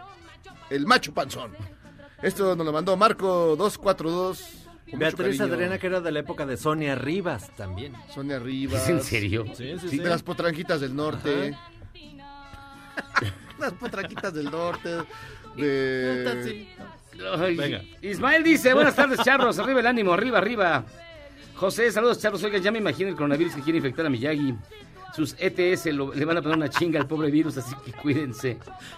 El Macho Panzón. Esto nos lo mandó Marco 242. con mucho Beatriz. Adriana, que era de la época de Sonia Rivas también. Sonia Rivas. ¿Es en serio? Sí, sí, Sí, sí. de las potranquitas del norte. las potranquitas del norte. De... Ay, Venga. Ismael dice, buenas tardes, charros, arriba el ánimo, arriba, arriba. José, saludos, charros. Oigan, ya me imagino el coronavirus que quiere infectar a Miyagi. Sus ETS lo- le van a poner una chinga al pobre virus, así que cuídense.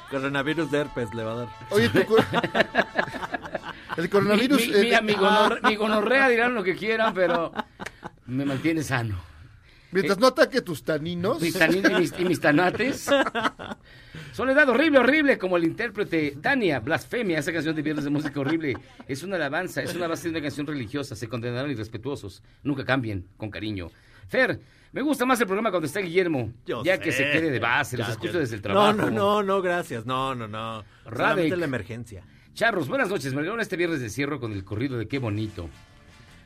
Coronavirus de herpes le va a dar. Oye, tu cor- el coronavirus. Mi, mi, eh, mira, mi gonor- mi gonorrea dirán lo que quieran, pero me mantiene sano. Mientras no ataque tus taninos. Mis tanin- y, mis, y mis tanates. Soledad horrible, horrible, como el intérprete Tania, Blasfemia, esa canción de Viernes de Música Horrible. Es una alabanza, es una base de una canción religiosa. Se condenarán irrespetuosos. Nunca cambien, con cariño. Fer, me gusta más el programa cuando está Guillermo. Yo ya sé. que se quede de base, los escucho ya. desde el trabajo. No, no, no, no, gracias. No, no, no. Radek. la emergencia. Charros, buenas noches. Me regalaron este viernes de cierro con el corrido de Qué Bonito.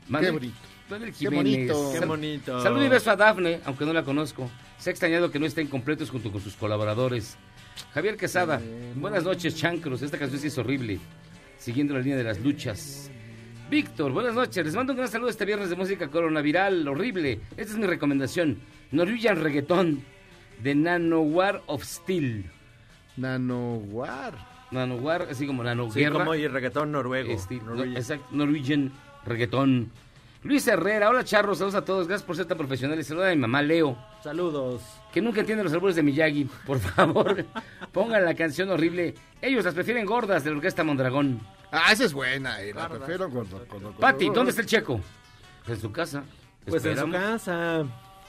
Manuel- bonito. Qué bonito. Qué Sal- bonito. Salud y beso a Dafne, aunque no la conozco. Se ha extrañado que no estén completos junto con sus colaboradores. Javier Quesada, buenas noches, chancros. Esta canción sí es horrible. Siguiendo la línea de las luchas. Víctor, buenas noches. Les mando un gran saludo este viernes de música coronaviral horrible. Esta es mi recomendación. Norwegian Reggaeton de Nanowar of Steel. Nanowar. Nanowar, así como Sí, Nanoguerra. como y reggaetón noruego. Este, Norwegian. exacto, Norwegian reggaetón. Luis Herrera, hola charros, saludos a todos, gracias por ser tan profesionales. Saluda a mi mamá Leo, Saludos. que nunca entiende los albures de Miyagi. Por favor, pongan la canción horrible. Ellos las prefieren gordas de la orquesta Mondragón. Ah, esa es buena. eh, la prefiero con- Pati, ¿dónde está el checo? En su casa. Pues en su casa.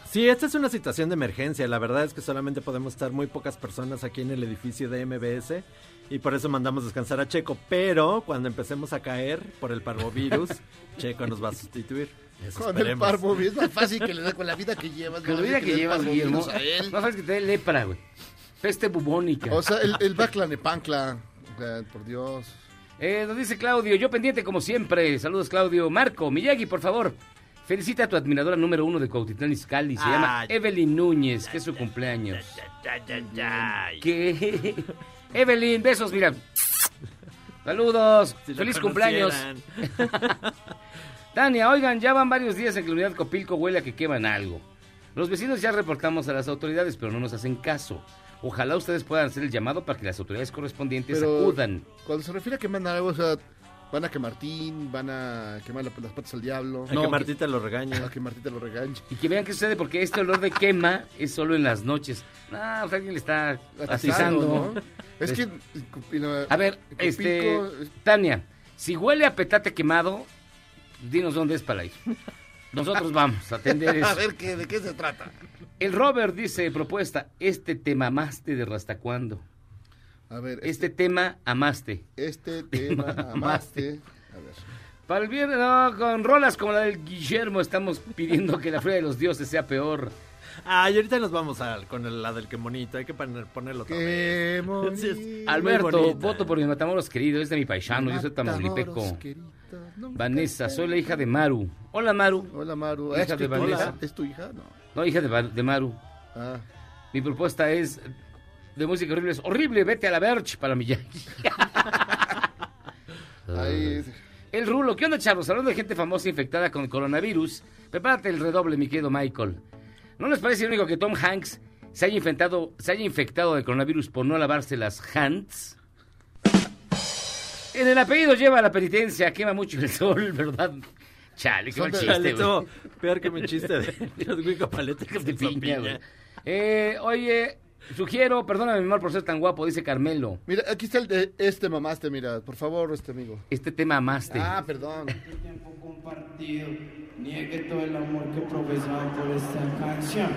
Sí, esta es una situación de emergencia. La verdad es que solamente podemos estar muy pocas personas aquí en el edificio de MBS y por eso mandamos descansar a Checo. Pero cuando empecemos a caer por el parvovirus, Checo nos va a sustituir. Eso Con el parvovirus. Es más fácil que le dé con la vida que llevas. Con la vida que dé llevas, Guillermo. a él. Más fácil que te dé lepra, güey. Peste bubónica. O sea, el, el Baclanepancla. O sea, por Dios. Eh, nos dice Claudio, yo pendiente como siempre. Saludos, Claudio. Marco, Miyagi, por favor. Felicita a tu admiradora número uno de Cuautitlán Izcalli. Se llama Evelyn Núñez, que es su cumpleaños. ¿Qué? Evelyn, besos, mira. Saludos. Si Feliz cumpleaños. Tania, oigan, ya van varios días en que la unidad Copilco huele a que queman algo. Los vecinos ya reportamos a las autoridades, pero no nos hacen caso. Ojalá ustedes puedan hacer el llamado para que las autoridades correspondientes Pero acudan. cuando se refiere a quemar algo, o sea, van a que Martín, van a quemar la- las patas al diablo. A que Martita lo regañe. A que Martita lo regañe. Y que vean qué sucede, porque este olor de quema es solo en las noches. Ah, alguien le está atizando. ¿no? Es que. A ver, Copilco este, es- Tania, si huele a petate quemado, dinos dónde es para ir. Nosotros vamos a atender eso. A ver, ¿qué, ¿de qué se trata? El Robert dice, propuesta, este tema amaste de hasta cuándo. A ver, Este tema amaste. este tema amaste. A ver. Para el viernes, no, con rolas como la del Guillermo estamos pidiendo que la Feria de los Dioses sea peor. Ah, y ahorita nos vamos a, con el- la del que monito. Hay que poner- ponerlo Qué. Sí, muy Alberto, bonita. voto por mi Matamoros querido, es de mi paisano, yo soy tamaulipeco. Nunca Vanessa, soy la hija de Maru. Hola Maru. Hola, Maru. Hija ¿Es, de tu- Vanessa. ¿Es tu hija? No. No, hija de, de Maru. Ah. Mi propuesta es de música horrible. Es horrible, vete a la Verge para Miyagi. Ahí. El Rulo, ¿qué onda, chavos? Hablando de gente famosa infectada con coronavirus, prepárate el redoble, mi querido Michael. ¿No les parece irónico que Tom Hanks se haya, infectado, se haya infectado de coronavirus por no lavarse las hands? En el apellido lleva la penitencia, quema mucho el sol, ¿verdad? Chale, qué mal chiste, güey. peor que mi chiste de los guicopaletes que de piña. güey. Eh, oye, sugiero, perdóname mi amor por ser tan guapo, dice Carmelo. Mira, aquí está el de este mamaste, mira, por favor, este amigo. Este tema amaste. Ah, perdón. compartido, niegue todo el amor que profesaba por esta canción.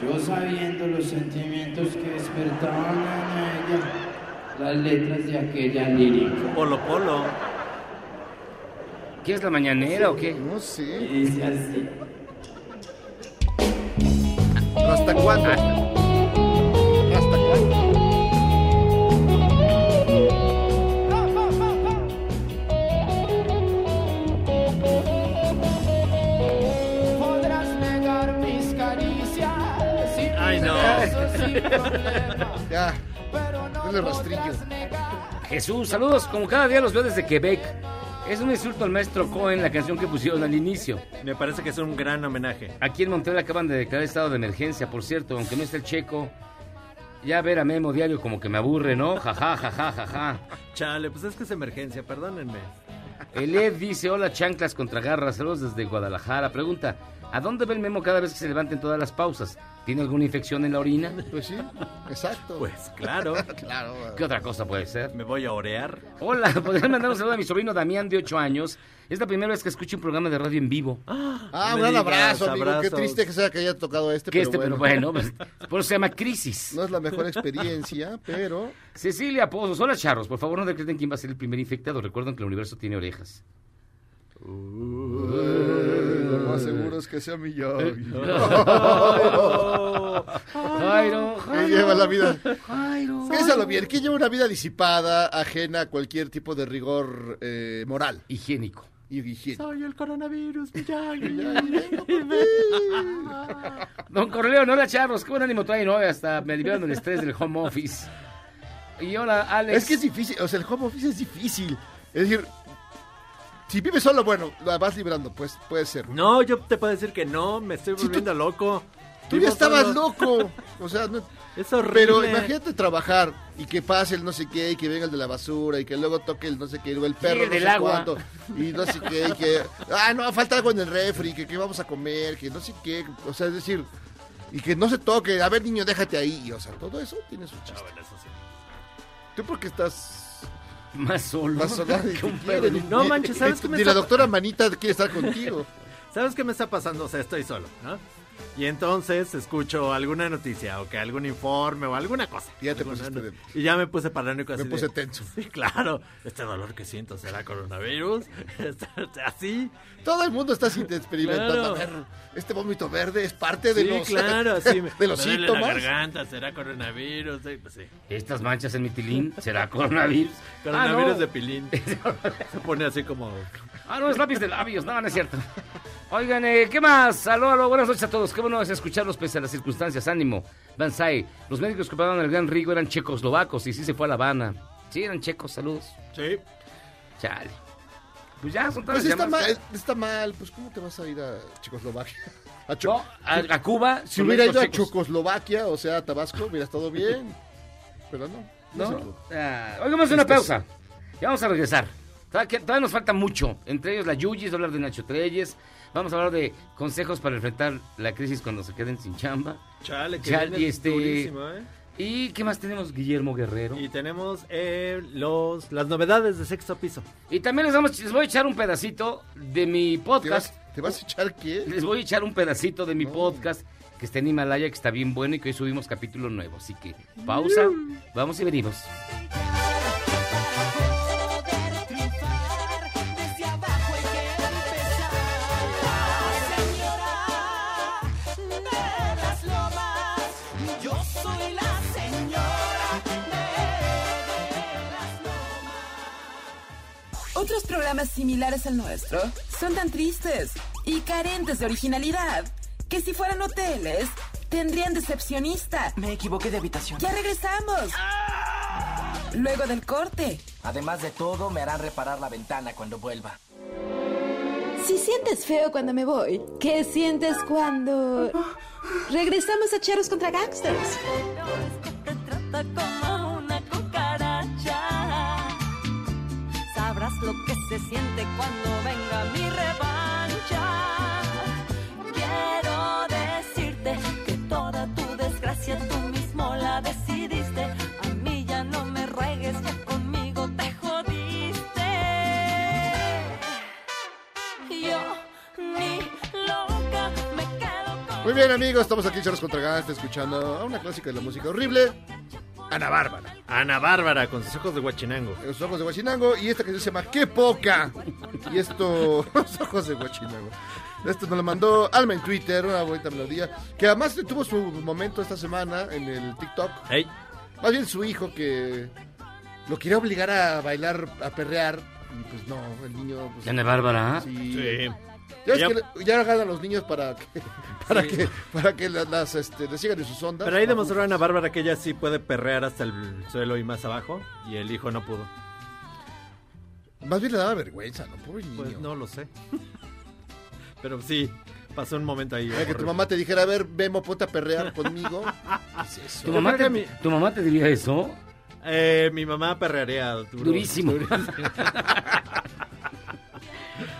Yo sabiendo los sentimientos que despertaban en ella, las letras de aquella lírica. Polo Polo. ¿Qué es la mañanera o qué? No sé. Dice así. ¿Hasta cuándo? Ya, Pero no dale rastrillo. Jesús, saludos, como cada día los veo desde Quebec. Es un insulto al maestro Cohen, la canción que pusieron al inicio. Me parece que es un gran homenaje. Aquí en Montreal acaban de declarar estado de emergencia, por cierto, aunque no esté el checo. Ya ver a Memo diario como que me aburre, ¿no? Jaja, jaja, jaja. Chale, pues es que es emergencia, perdónenme. El Ed dice, hola chanclas contra garras, saludos desde Guadalajara. Pregunta, ¿a dónde va el Memo cada vez que se levanten todas las pausas? ¿Tiene alguna infección en la orina? Pues sí, exacto. Pues claro. claro. ¿Qué otra cosa puede ser? Me voy a orear. Hola, ¿podrían mandar un saludo a mi sobrino Damián de 8 años? Es la primera vez que escucho un programa de radio en vivo. Ah, No un gran abrazo, amigo. Qué triste que sea que haya tocado este, Que pero este, bueno. pero bueno, pues, por eso se llama Crisis. No es la mejor experiencia, pero... Cecilia Pozos, hola charros, por favor no decreten quién va a ser el primer infectado. Recuerden que el universo tiene orejas. Lo más seguro es que sea mi yo. Jairo, Que lleva la vida... Jairo. Piénsalo bien, que lleva una vida disipada, ajena a cualquier tipo de rigor eh, moral Higiénico. y higiénico. Soy el coronavirus, Don Corleón, hola charros, qué buen ánimo traen hoy, hasta me aliviaron el estrés del home office. Y hola Alex. Es que es difícil, o sea, el home office es difícil. Es decir, si vives solo, bueno, la vas librando, pues puede ser. No, yo te puedo decir que no, me estoy tú- volviendo loco. Tú ya estabas solo. loco. O sea, no- Es horrible. pero imagínate trabajar y que pase el no sé qué, y que venga el de la basura, y que luego toque el no sé qué, y el perro el no del sé agua. cuánto, y no sé qué, y que, ah, no, falta algo en el refri, que, que vamos a comer, que no sé qué, o sea, es decir, y que no se toque, a ver, niño, déjate ahí, o sea, todo eso tiene su chiste. Tú porque estás Más solo. más que un quieren, No manches, ¿sabes qué me Ni la está- doctora Manita quiere estar contigo. ¿Sabes qué me está pasando? O sea, estoy solo, ¿no? Y entonces escucho alguna noticia o que algún informe o alguna cosa. Y ya te Alguna pusiste no- de- Y ya me puse paranoico así Me puse de- tenso. Sí, claro. Este dolor que siento será coronavirus. así. Todo el mundo está experimentando. Claro. A ver, este vómito verde es parte de sí, los, claro, así. me- de los me duele síntomas. la garganta, será coronavirus. sí, pues sí. Estas manchas en mi tilín, ¿será coronavirus? Coronavirus ah, no. de pilín. Se pone así como... Ah, no, es lápiz de labios, no, no es cierto. Oigan, eh, ¿qué más? Aló, aló, buenas noches a todos. Qué bueno es escucharlos pese a las circunstancias. Ánimo. Banzai, los médicos que operaron al Gran Rigo eran checoslovacos y sí se fue a La Habana. Sí, eran checos, saludos. Sí. Chale. Pues ya, son todas Pues las está llamadas. mal, está mal. Pues, ¿cómo te vas a ir a Checoslovaquia? A, Cho- No, a, a Cuba. si hubiera ido médicos a checos. Checoslovaquia, o sea, a Tabasco, hubiera estado bien. Pero no, no, ¿No? Ah, una Este es- pausa. Ya vamos a regresar. Todavía, todavía nos falta mucho. Entre ellos la Yuyis, hablar de Nacho Treyes. Vamos a hablar de consejos para enfrentar la crisis cuando se queden sin chamba. Chale, que Chale, este- durísimo, ¿eh? ¿Y qué más tenemos, Guillermo Guerrero? Y tenemos eh, los, las novedades de sexto piso. Y también les, vamos, les voy a echar un pedacito de mi ¿Te podcast. vas, ¿Te vas a echar qué? Les voy a echar un pedacito de mi podcast que está en Himalaya, que está bien bueno y que hoy subimos capítulo nuevo. Así que pausa, vamos y venimos. Otros programas similares al nuestro son tan tristes y carentes de originalidad que si fueran hoteles tendrían decepcionista. Me equivoqué de habitación. Ya regresamos. Luego del corte. Además de todo, me harán reparar la ventana cuando vuelva. Si sientes feo cuando me voy, ¿qué sientes cuando... Regresamos a Charros contra Gangsters? te trata como lo que se siente cuando venga mi revancha. Quiero decirte que toda tu desgracia tú mismo la decidiste. A mí ya no me ruegues, ya conmigo te jodiste. Yo ni loca me quedo con. Muy bien, amigos, estamos aquí en Charlos contra Gangsters escuchando a una clásica de la música horrible, Ana Bárbara. Ana Bárbara con sus ojos de guachinango. Los ojos de Guachinango y esta canción se llama ¡Qué poca! Y esto, los ojos de Guachinango. Esto nos lo mandó Alma en Twitter, una bonita melodía, que además tuvo su momento esta semana en el TikTok. Más bien su hijo que lo quería obligar a bailar, a perrear, y pues no, el niño... Pues, Ana Bárbara. Sí. Sí. Ya, que ya ganan los niños para que, para que, para que las, las, este, les sigan de sus ondas. Pero ahí demostró Ana Bárbara que ella sí puede perrear hasta el suelo y más abajo. Y el hijo no pudo. Más bien le daba vergüenza, ¿no? Pobre niño. Pues no lo sé. Pero sí, pasó un momento ahí. Que tu mamá te dijera, a ver, Memo, ponte a perrear conmigo. ¿Qué es eso? ¿Tu mamá, te, mi- ¿Tu mamá te diría eso? Eh, mi mamá perrearía duro. Durísimo.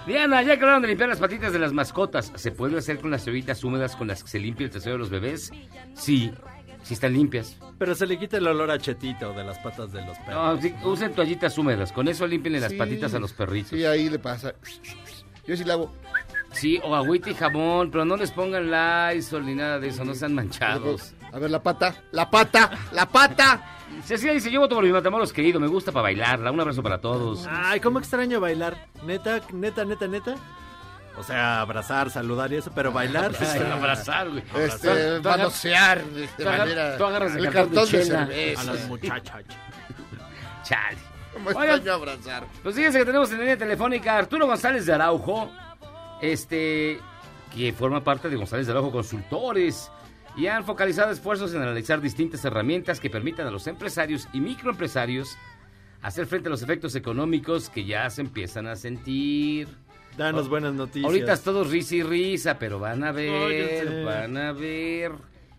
Diana, ya que hablaron de limpiar las patitas de las mascotas, ¿se puede hacer con las toallitas húmedas con las que se limpia el trasero de los bebés? Sí, sí están limpias. Pero se le quita el olor a chetito de las patas de los perros. No, sí, usen toallitas húmedas, con eso límpienle las Sí. patitas a los perritos. Sí, ahí le pasa. Yo sí le hago. Sí, o agüita y jabón, pero no les pongan Lysol ni nada de eso, no sean manchados. A ver, la pata, la pata, la pata. Cecilia dice, yo voto por mi Matamoros querido, me gusta para bailarla, un abrazo para todos. Ay, cómo extraño bailar. Neta, neta, neta, neta. O sea, abrazar, saludar y eso, pero bailar. Ay, abrazar, güey. Este, manosear de, manera. tú agarras el el cartón cartón de de cerveza. A las muchachas. Chale. ¿Cómo Oigan, extraño abrazar? Pues fíjense que tenemos en línea telefónica a Arturo González de Araujo, este, que forma parte de González de Araujo Consultores y han focalizado esfuerzos en analizar distintas herramientas que permitan a los empresarios y microempresarios hacer frente a los efectos económicos que ya se empiezan a sentir. Danos buenas noticias. Ahorita es todo risa y risa, pero van a ver, van a ver.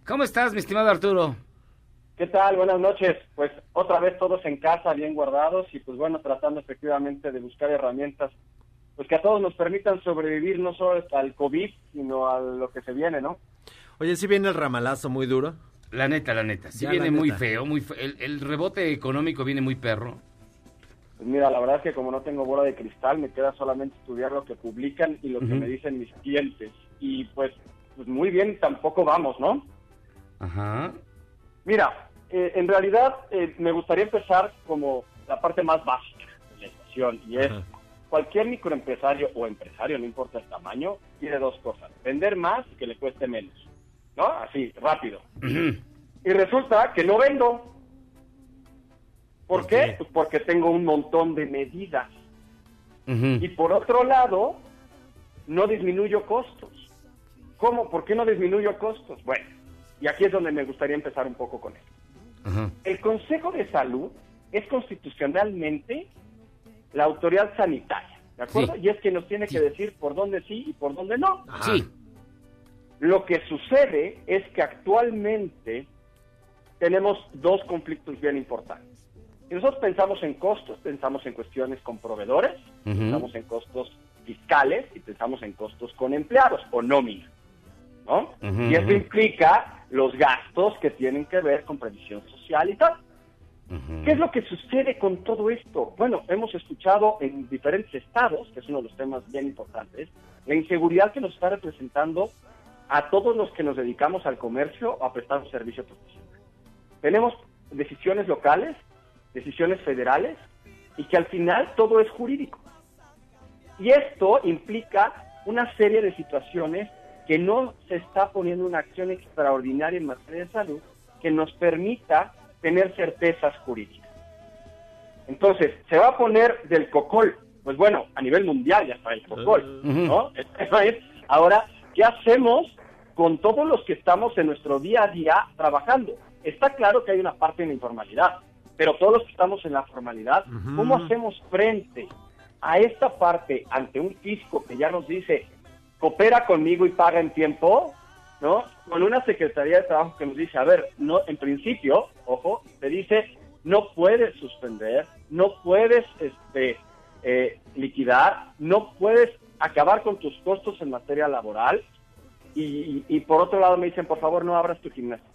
¿Cómo estás, mi estimado Arturo? ¿Qué tal? Buenas noches. Pues otra vez todos en casa, bien guardados y pues bueno, tratando efectivamente de buscar herramientas pues que a todos nos permitan sobrevivir no solo al COVID, sino a lo que se viene, ¿no? Oye, sí viene el ramalazo muy duro. La neta, la neta. Sí Ya, viene muy neta. feo, muy fe- el, el rebote económico viene muy perro. Pues mira, la verdad es que como no tengo bola de cristal, me queda solamente estudiar lo que publican y lo que me dicen mis clientes. Y pues, pues muy bien, tampoco vamos, ¿no? Ajá. Mira, eh, en realidad eh, me gustaría empezar como la parte más básica de la ecuación y es Ajá. cualquier microempresario o empresario, no importa el tamaño, tiene dos cosas. Vender más y que le cueste menos. ¿No? Así, rápido. Y resulta que no vendo. ¿Por ¿Por qué? qué? Pues porque tengo un montón de medidas. Y por otro lado, no disminuyo costos. ¿Cómo? ¿Por qué no disminuyo costos? Bueno, y aquí es donde me gustaría empezar un poco con esto. El Consejo de Salud es constitucionalmente la autoridad sanitaria, ¿de acuerdo? Sí. Y es quien nos tiene que decir por dónde sí y por dónde no. Sí. Lo que sucede es que actualmente tenemos dos conflictos bien importantes. Si nosotros pensamos en costos, pensamos en cuestiones con proveedores, Ujú. pensamos en costos fiscales y pensamos en costos con empleados o nómina, ¿no? Ujú, y eso implica los gastos que tienen que ver con previsión social y tal. ¿Qué es lo que sucede con todo esto? Bueno, hemos escuchado en diferentes estados, que es uno de los temas bien importantes, la inseguridad que nos está representando a todos los que nos dedicamos al comercio o a prestar un servicio profesional. Tenemos decisiones locales, decisiones federales, y que al final todo es jurídico. Y esto implica una serie de situaciones que no se está poniendo una acción extraordinaria en materia de salud que nos permita tener certezas jurídicas. Entonces, ¿se va a poner del COCOL? Pues bueno, a nivel mundial ya está el COCOL, Ujú. ¿no? Ahora, ¿qué hacemos con todos los que estamos en nuestro día a día trabajando? Está claro que hay una parte de la informalidad, pero todos los que estamos en la formalidad. ¿cómo hacemos frente a esta parte ante un fisco que ya nos dice, coopera conmigo y paga en tiempo, ¿no? Con una Secretaría de Trabajo que nos dice, a ver, no, en principio, ojo, te dice, no puedes suspender, no puedes este, eh, liquidar, no puedes acabar con tus costos en materia laboral y, y- por otro lado me dicen, por favor, no abras tu gimnasio.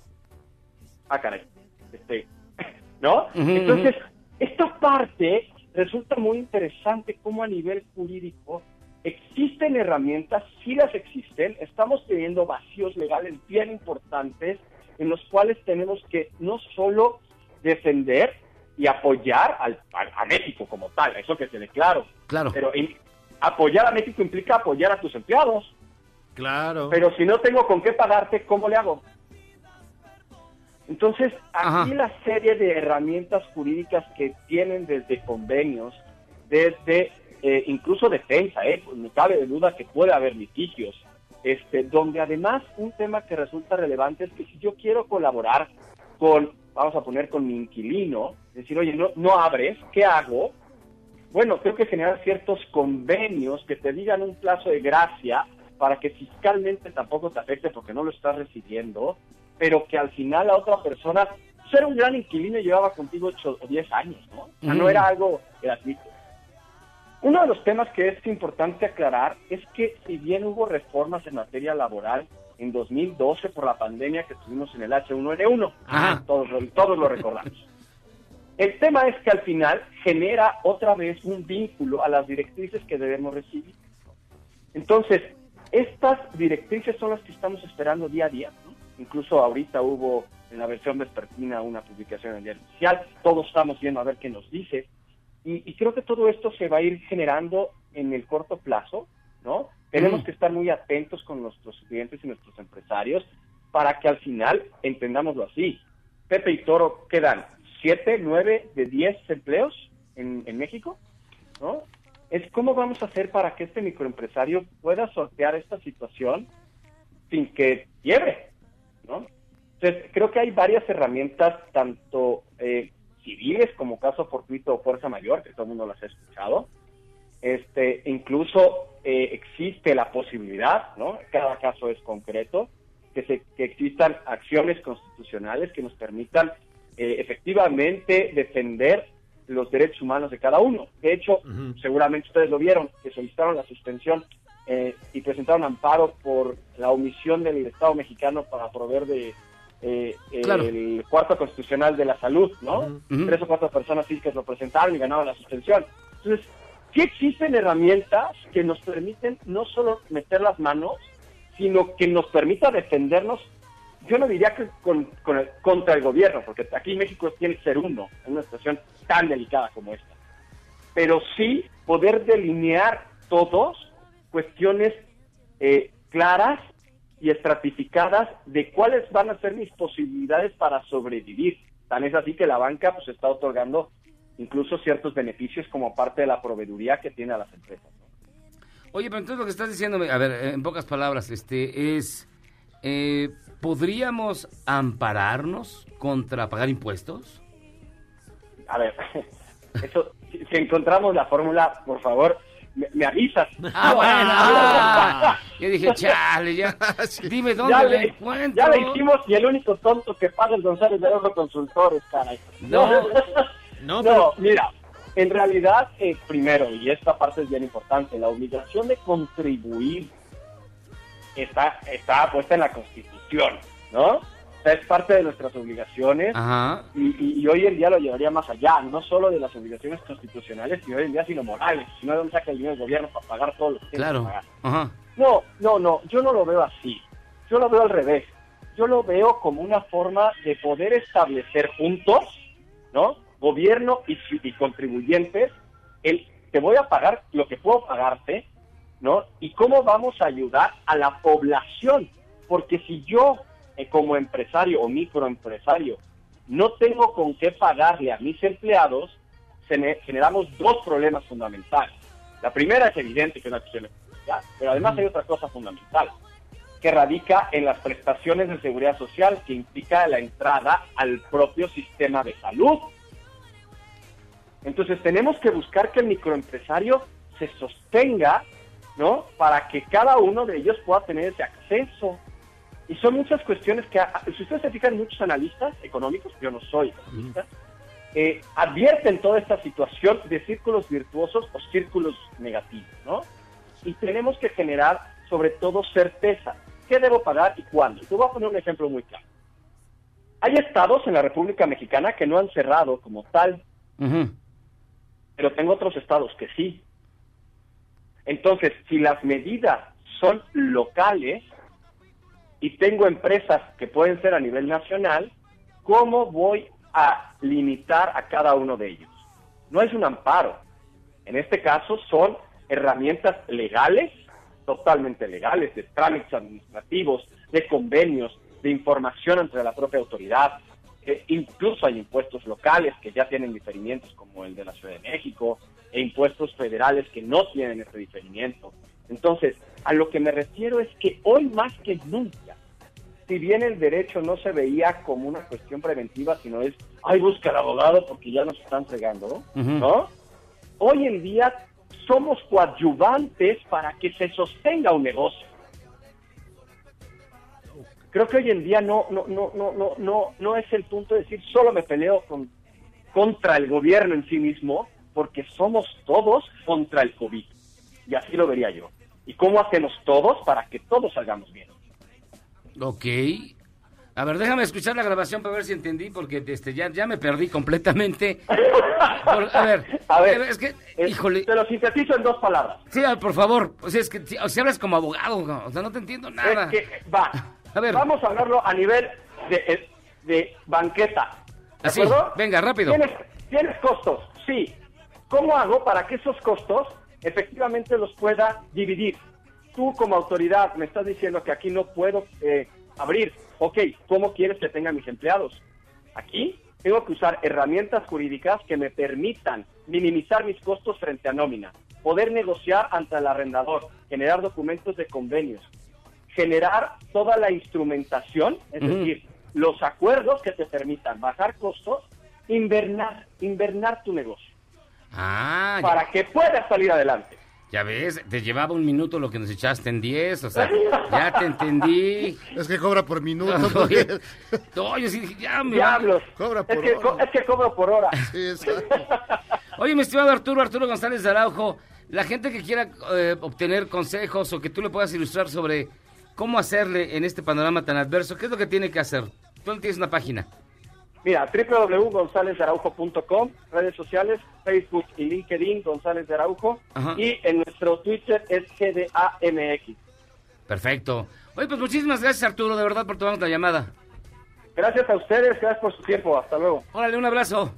Ah, caray. Este, ¿No? Entonces, esta parte resulta muy interesante cómo a nivel jurídico existen herramientas, sí las existen, estamos teniendo vacíos legales bien importantes en los cuales tenemos que no solo defender y apoyar al, a México como tal, eso que quede claro, Claro. pero apoyar a México implica apoyar a tus empleados. Claro. Pero si no tengo con qué pagarte, ¿cómo le hago? Entonces, aquí la serie de herramientas jurídicas que tienen desde convenios, desde eh, incluso defensa, ¿eh? Pues no cabe de duda que puede haber litigios, este, donde además un tema que resulta relevante es que si yo quiero colaborar con, vamos a poner con mi inquilino, decir, oye, no, no abres, ¿qué hago? Bueno, creo que generar ciertos convenios que te digan un plazo de gracia para que fiscalmente tampoco te afecte porque no lo estás recibiendo, pero que al final la otra persona, pues era un gran inquilino y llevaba contigo 8 o 10 años, ¿no? O sea, no Mm. era algo gratuito. Uno de los temas que es importante aclarar es que si bien hubo reformas en materia laboral en 2012 por la pandemia que tuvimos en el H1N1, todos, todos lo recordamos. El tema es que al final genera otra vez un vínculo a las directrices que debemos recibir. Entonces, estas directrices son las que estamos esperando día a día. ¿no? Incluso ahorita hubo en la versión vespertina una publicación en el diario oficial. Todos estamos viendo a ver qué nos dice. Y, y creo que todo esto se va a ir generando en el corto plazo, ¿no? Tenemos Mm. que estar muy atentos con nuestros clientes y nuestros empresarios para que al final entendámoslo así. Pepe y Toro quedan 7, 9 de 10 empleos en, en México, ¿no? Es cómo vamos a hacer para que este microempresario pueda sortear esta situación sin que quiebre, ¿no? Entonces, creo que hay varias herramientas, tanto eh, civiles como caso fortuito o fuerza mayor, que todo el mundo las ha escuchado. Este, incluso eh, existe la posibilidad, ¿no? Cada caso es concreto, que, se, que existan acciones constitucionales que nos permitan eh, efectivamente defender los derechos humanos de cada uno. De hecho, seguramente ustedes lo vieron, que solicitaron la suspensión eh, y presentaron amparo por la omisión del Estado mexicano para proveer de eh, Claro. el cuarto constitucional de la salud, ¿no? Tres o cuatro personas físicas lo presentaron y ganaron la suspensión. Entonces, sí existen herramientas que nos permiten no solo meter las manos, sino que nos permita defendernos, yo no diría que con, el- contra el gobierno, porque aquí México tiene que ser uno en una situación tan delicada como esta. Pero sí poder delinear todos cuestiones eh, claras y estratificadas de cuáles van a ser mis posibilidades para sobrevivir. Tan es así que la banca pues está otorgando incluso ciertos beneficios como parte de la proveeduría que tiene a las empresas. Oye, pero entonces lo que estás diciendo, a ver, en pocas palabras, este es, eh, ¿podríamos ampararnos contra pagar impuestos? A ver, eso, si, si encontramos la fórmula, por favor, me, me avisas. Ah, bueno, ah, yo dije, chale, ya, dime dónde ya la le, encuentro. ya le hicimos y el único tonto que paga es González de Oro Consultores, caray. No, no, mira, en realidad, eh, primero, y esta parte es bien importante, la obligación de contribuir está, está puesta en la Constitución, ¿no? O sea, es parte de nuestras obligaciones Ajá. y, y- y hoy en día lo llevaría más allá, no solo de las obligaciones constitucionales, sino hoy en día, sino morales, sino de dónde saca el dinero el gobierno para pagar todo lo que tiene que Claro. pagar. Ajá. No, no, no, yo no lo veo así. Yo lo veo al revés. Yo lo veo como una forma de poder establecer juntos, ¿no? Gobierno y, y contribuyentes, el te voy a pagar lo que puedo pagarte, ¿no? Y cómo vamos a ayudar a la población. Porque si yo, eh, como empresario o microempresario, no tengo con qué pagarle a mis empleados, gene- generamos dos problemas fundamentales. La primera es evidente que es la cuestión social, pero además hay otra cosa fundamental, que radica en las prestaciones de seguridad social, que implica la entrada al propio sistema de salud. Entonces tenemos que buscar que el microempresario se sostenga, ¿no? Para que cada uno de ellos pueda tener ese acceso. Y son muchas cuestiones que, si ustedes se fijan, muchos analistas económicos, yo no soy economista, eh, advierten toda esta situación de círculos virtuosos o círculos negativos, ¿no? y tenemos que generar sobre todo certeza. ¿Qué debo pagar y cuándo? Te voy a poner un ejemplo muy claro. Hay estados en la República Mexicana que no han cerrado como tal, pero tengo otros estados que sí. Entonces, si las medidas son locales y tengo empresas que pueden ser a nivel nacional, ¿cómo voy a limitar a cada uno de ellos? No es un amparo. En este caso son herramientas legales, totalmente legales, de trámites administrativos, de convenios, de información entre la propia autoridad. Eh, incluso hay impuestos locales que ya tienen diferimientos, como el de la Ciudad de México, e impuestos federales que no tienen ese diferimiento. Entonces, a lo que me refiero es que hoy más que nunca, si bien el derecho no se veía como una cuestión preventiva, sino es, ay, busca al abogado porque ya nos están fregando, ¿no? Hoy en día somos coadyuvantes para que se sostenga un negocio. Creo que hoy en día no, no, no, no, no, no, no es el punto de decir solo me peleo con, contra el gobierno en sí mismo, porque somos todos contra el COVID. Y así lo vería yo. ¿Y cómo hacemos todos para que todos salgamos bien? Ok. A ver, déjame escuchar la grabación para ver si entendí, porque este, ya, ya me perdí completamente. Por- a ver, A ver, es que, es- híjole. Te lo sintetizo en dos palabras. Sí, por favor. O sea, es que si, o sea, hablas como abogado, o sea, no te entiendo nada. Es que, va, A ver. vamos a hablarlo a nivel de, eh, de banqueta. ¿De Así, acuerdo? venga, rápido. ¿Tienes, tienes costos, sí. ¿Cómo hago para que esos costos efectivamente los pueda dividir? Tú como autoridad me estás diciendo que aquí no puedo eh, abrir. Ok, ¿cómo quieres que tenga mis empleados? Aquí tengo que usar herramientas jurídicas que me permitan minimizar mis costos frente a nómina, poder negociar ante el arrendador, generar documentos de convenios, generar toda la instrumentación, es decir, los acuerdos que te permitan bajar costos, invernar, invernar tu negocio Ah, ya, para que puedas salir adelante. ya ves, te llevaba un minuto lo que nos echaste en 10, o sea, ya te entendí. Es que cobra por minuto. Oye, porque- no, yo sí dije, ya me Diablos. Cobra Es que, hora. co- es que cobro por hora. Sí, exacto. Oye, mi estimado Arturo, Arturo González de Araujo, la gente que quiera eh, obtener consejos o que tú le puedas ilustrar sobre cómo hacerle en este panorama tan adverso, ¿qué es lo que tiene que hacer? Tú tienes una página. Mira, www.gonzalezaraujo.com, redes sociales, Facebook y LinkedIn, González de Araujo, Ajá. y en nuestro Twitter es GDAMX. Perfecto. Oye, pues muchísimas gracias, Arturo, de verdad, por tomarnos la llamada. Gracias a ustedes, gracias por su tiempo, hasta luego. Órale, un abrazo.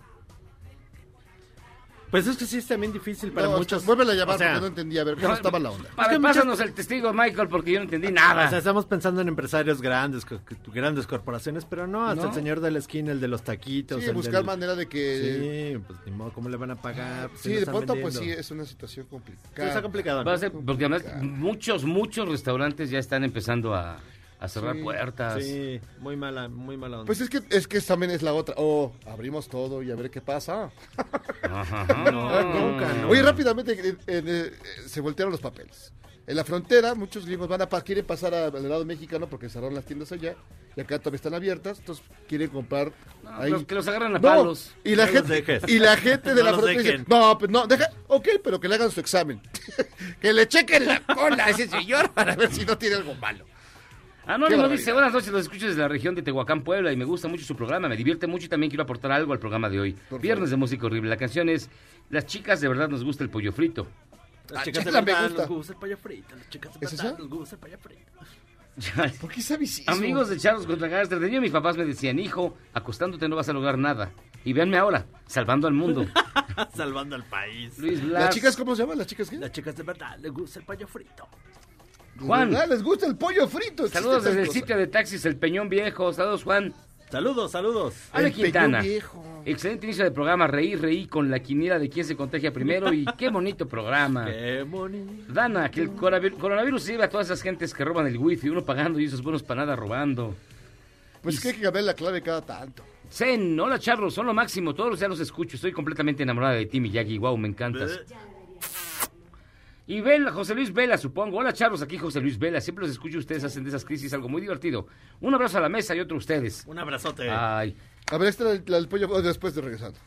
Pues es que sí es también difícil para No, muchos. Vuelve a llamar O sea, porque no entendía. A ver, ¿cómo estaba la onda? A Es muchas- pásanos el testigo, Michael, porque yo no entendí nada. O sea, estamos pensando en empresarios grandes, grandes corporaciones, pero no, hasta No. el señor de la esquina, el de los taquitos. Sí, el buscar del- manera de que... Sí, pues ni modo, ¿cómo le van a pagar? Pues, Sí, de pronto pues sí, es una situación complicada. Sí, está complicado. Va a ser- porque además muchos, muchos restaurantes ya están empezando a, a cerrar Sí, puertas. Sí, muy mala, muy mala onda. Pues es que, es que también es la otra. Oh, abrimos todo y a ver qué pasa. Ajá. No, nunca, no. Oye, rápidamente eh, eh, eh, se voltearon los papeles. En la frontera, muchos gringos van a pa- quieren pasar a- al lado mexicano porque cerraron las tiendas allá y acá todavía están abiertas, entonces quieren comprar ahí. los que los agarran a No, palos. Y la No los gente dejes. y la gente de No la frontera dice, dejen. "No, pues no, deja, ok, pero que le hagan su examen. que le chequen la cola a ese señor para ver si no tiene algo malo." Anónimo Qué dice, buenas noches, los escucho desde la región de Tehuacán, Puebla, y me gusta mucho su programa, me divierte mucho y también quiero aportar algo al programa de hoy. Por Viernes de música horrible, la canción es Las chicas de verdad nos gusta el pollo frito. Las Ah, chicas de verdad gusta. nos gusta el pollo frito. Las chicas de ¿Es verdad esa? nos gusta el pollo frito. ¿Por qué sabes eso? Amigos de Charlos contra Gangster, de niño mis papás me decían, hijo, acostándote no vas a lograr nada. Y véanme ahora, salvando al mundo. Salvando al país. Luis Blas. ¿Las chicas cómo se llaman? ¿Las chicas qué? Las chicas de verdad les gusta el pollo frito. Juan. ¿Verdad? ¿Les gusta el pollo frito? Saludos desde el sitio de taxis El Peñón Viejo. Saludos, Juan. Saludos, saludos. Ale El Quintana. Peñón Viejo. Excelente inicio de programa. Reí, reí con la quiniela de quién se contagia primero. Y qué bonito programa. Qué bonito. Dana, que el coronavirus, lleva a todas esas gentes que roban el wifi, uno pagando y esos buenos para nada robando. Pues es que hay que cambiar la clave cada tanto. Zen, hola Charlos, son lo máximo, todos los días los escucho, estoy completamente enamorada de ti, Miyagi, wow, me encantas. Y Vela, José Luis Vela, supongo. Hola Charlos, aquí José Luis Vela, siempre los escucho, ustedes hacen de esas crisis algo muy divertido. Un abrazo a la mesa y otro a ustedes. Un abrazote. Ay, A ver, esta es la del pollo después de regresando.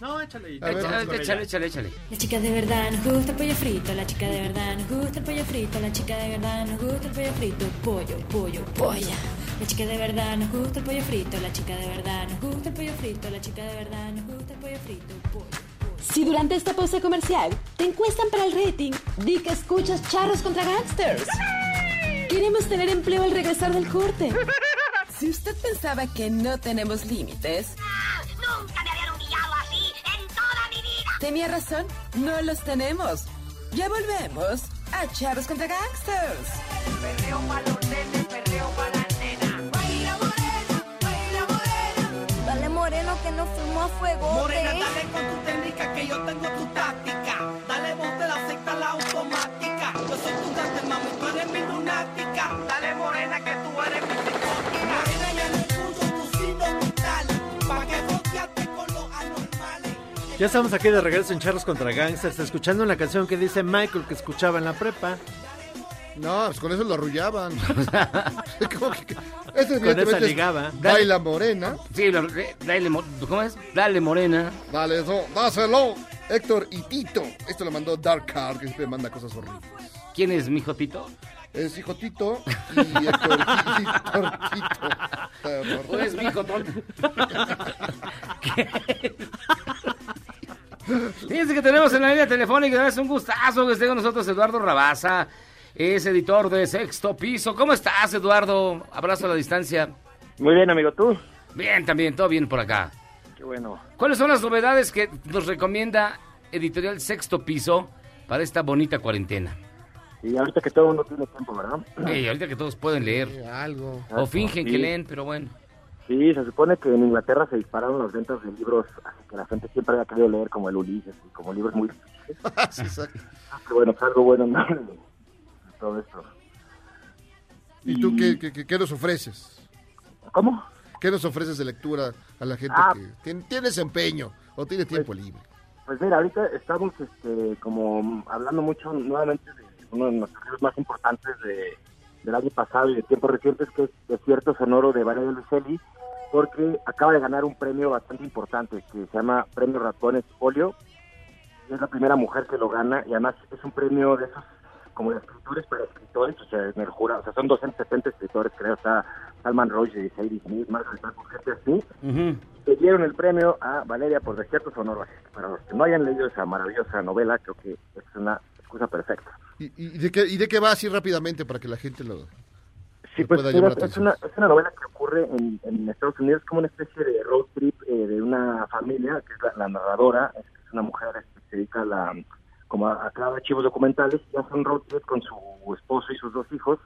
No, échale. Ver, Échale, échale, échale, échale. La chica de verdad nos gusta el pollo frito, la chica de verdad nos gusta el pollo frito, la chica de verdad nos gusta el pollo frito, pollo, pollo, polla. La chica de verdad nos gusta el pollo frito, la chica de verdad nos gusta el pollo frito, la chica de verdad nos gusta el pollo frito, pollo. Si durante esta pausa comercial te encuestan para el rating, di que escuchas charros contra gangsters. Queremos tener empleo al regresar del corte. Si usted pensaba que no tenemos límites, Nunca me habían humillado así en toda mi vida. tenía razón, no los tenemos. Ya volvemos a Charros contra Gangsters. Moreno que nos fuimos a fuego. Morena, dale con tu técnica que yo tengo tu táctica. Dale vos te la secta la automática. Yo soy tu gata, mami, tú eres mi lunática. Dale morena que tú eres mi psicótica. Morena, ya no puso tu signo vital. Pa' que volteate con los anormales. Ya estamos aquí de regreso en Charros contra Gangsters, escuchando una canción que dice Michael que escuchaba en la prepa. No, pues con eso lo arrullaban. ¿Cómo que- Este Con esa es ligaba. Baila morena. Sí, lo- eh, dale, mo- ¿cómo es? Dale, morena. Dale eso, dáselo. Héctor y Tito. Esto lo mandó Dark Card, que siempre manda cosas horribles. ¿Quién es mi hijo Tito? Es hijo Tito y Héctor, Tito. ¿O es mi hijo tonto? Fíjense que tenemos en la línea telefónica, es un gustazo que esté con nosotros Eduardo Rabaza, es editor de Sexto Piso. ¿Cómo estás, Eduardo? Abrazo a la distancia. Muy bien, amigo, ¿tú? Bien, también, todo bien por acá. Qué bueno. ¿Cuáles son las novedades que nos recomienda Editorial Sexto Piso para esta bonita cuarentena? Y ahorita que todo el mundo tiene tiempo, ¿verdad? Ey, ahorita que todos pueden leer. algo. O fingen que Sí. leen, pero bueno. Sí, se supone que en Inglaterra se dispararon las ventas de libros así que la gente siempre había querido leer, como el Ulises, y como libros muy difíciles. Sí, exacto. Ah, que bueno, pues algo bueno ¿no? Todo esto. ¿Y tú qué, qué- qué- nos ofreces? ¿Cómo? ¿Qué nos ofreces de lectura a la gente Ah. que tiene, tiene desempeño o tiene tiempo libre? Pues mira, ahorita estamos este, como hablando mucho nuevamente de uno de nuestros libros más importantes de, del año pasado y de tiempos recientes, que es Desierto Sonoro de Valeria Lucelli, porque acaba de ganar un premio bastante importante que se llama Premio Ratones Folio. Es la primera mujer que lo gana y además es un premio de esos como de escritores para escritores, o sea, en el jurado, o sea, son 270 escritores, creo, está Salman Rushdie, Sadie Smith, Margaret gente así, le dieron el premio a Valeria por Desierto Sonoro. Así que Para los que no hayan leído esa maravillosa novela, creo que es una excusa perfecta. ¿Y, y de qué, ¿Y de qué va así rápidamente para que la gente lo, Sí, pues llamar la es, una, es una novela que ocurre en, en Estados Unidos como una especie de road trip eh, de una familia, que es la, la narradora, es, es una mujer este, que se dedica a la, como a, a crear archivos documentales, y hace con su esposo y sus dos hijos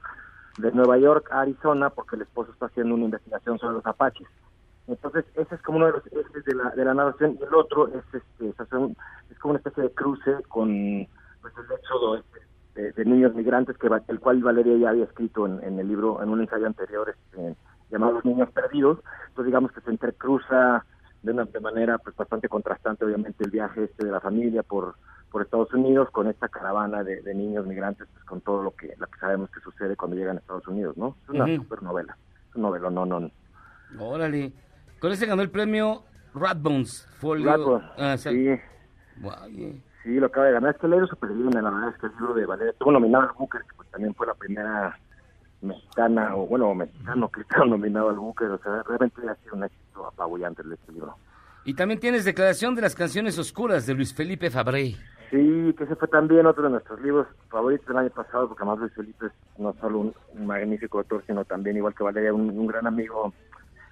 de Nueva York a Arizona, porque el esposo está haciendo una investigación sobre los apaches. Entonces, ese es como uno de los ejes de la, de la narración, y el otro es, este, es, es como una especie de cruce con pues, el éxodo este, de, de niños migrantes, que el cual Valeria ya había escrito en, en el libro, en un ensayo anterior este, llamado Niños Perdidos. Entonces, digamos que se entrecruza de una de manera pues bastante contrastante, obviamente, el viaje este de la familia por, por Estados Unidos con esta caravana de, de niños migrantes, pues con todo lo que, lo que sabemos que sucede cuando llegan a Estados Unidos, ¿no? Es una Ujú. super novela, es un novela, no, no, no. Órale. Con ese ganó el premio Ratbones. Folio. Ratbones, Ah, o sea, sí. guay. Sí, lo acaba de ganar. Es que el libro super bien, la verdad es que el libro de Valeria estuvo nominado al Booker, que pues, también fue la primera mexicana, o bueno, mexicano que estaba nominado al Booker. O sea, realmente ha sido un éxito apabullante este libro. Y también tienes Declaración de las Canciones Oscuras de Luis Felipe Fabré. Sí, que ese fue también otro de nuestros libros favoritos del año pasado, porque además Luis Felipe es no solo un, un magnífico autor, sino también, igual que Valeria, un, un gran amigo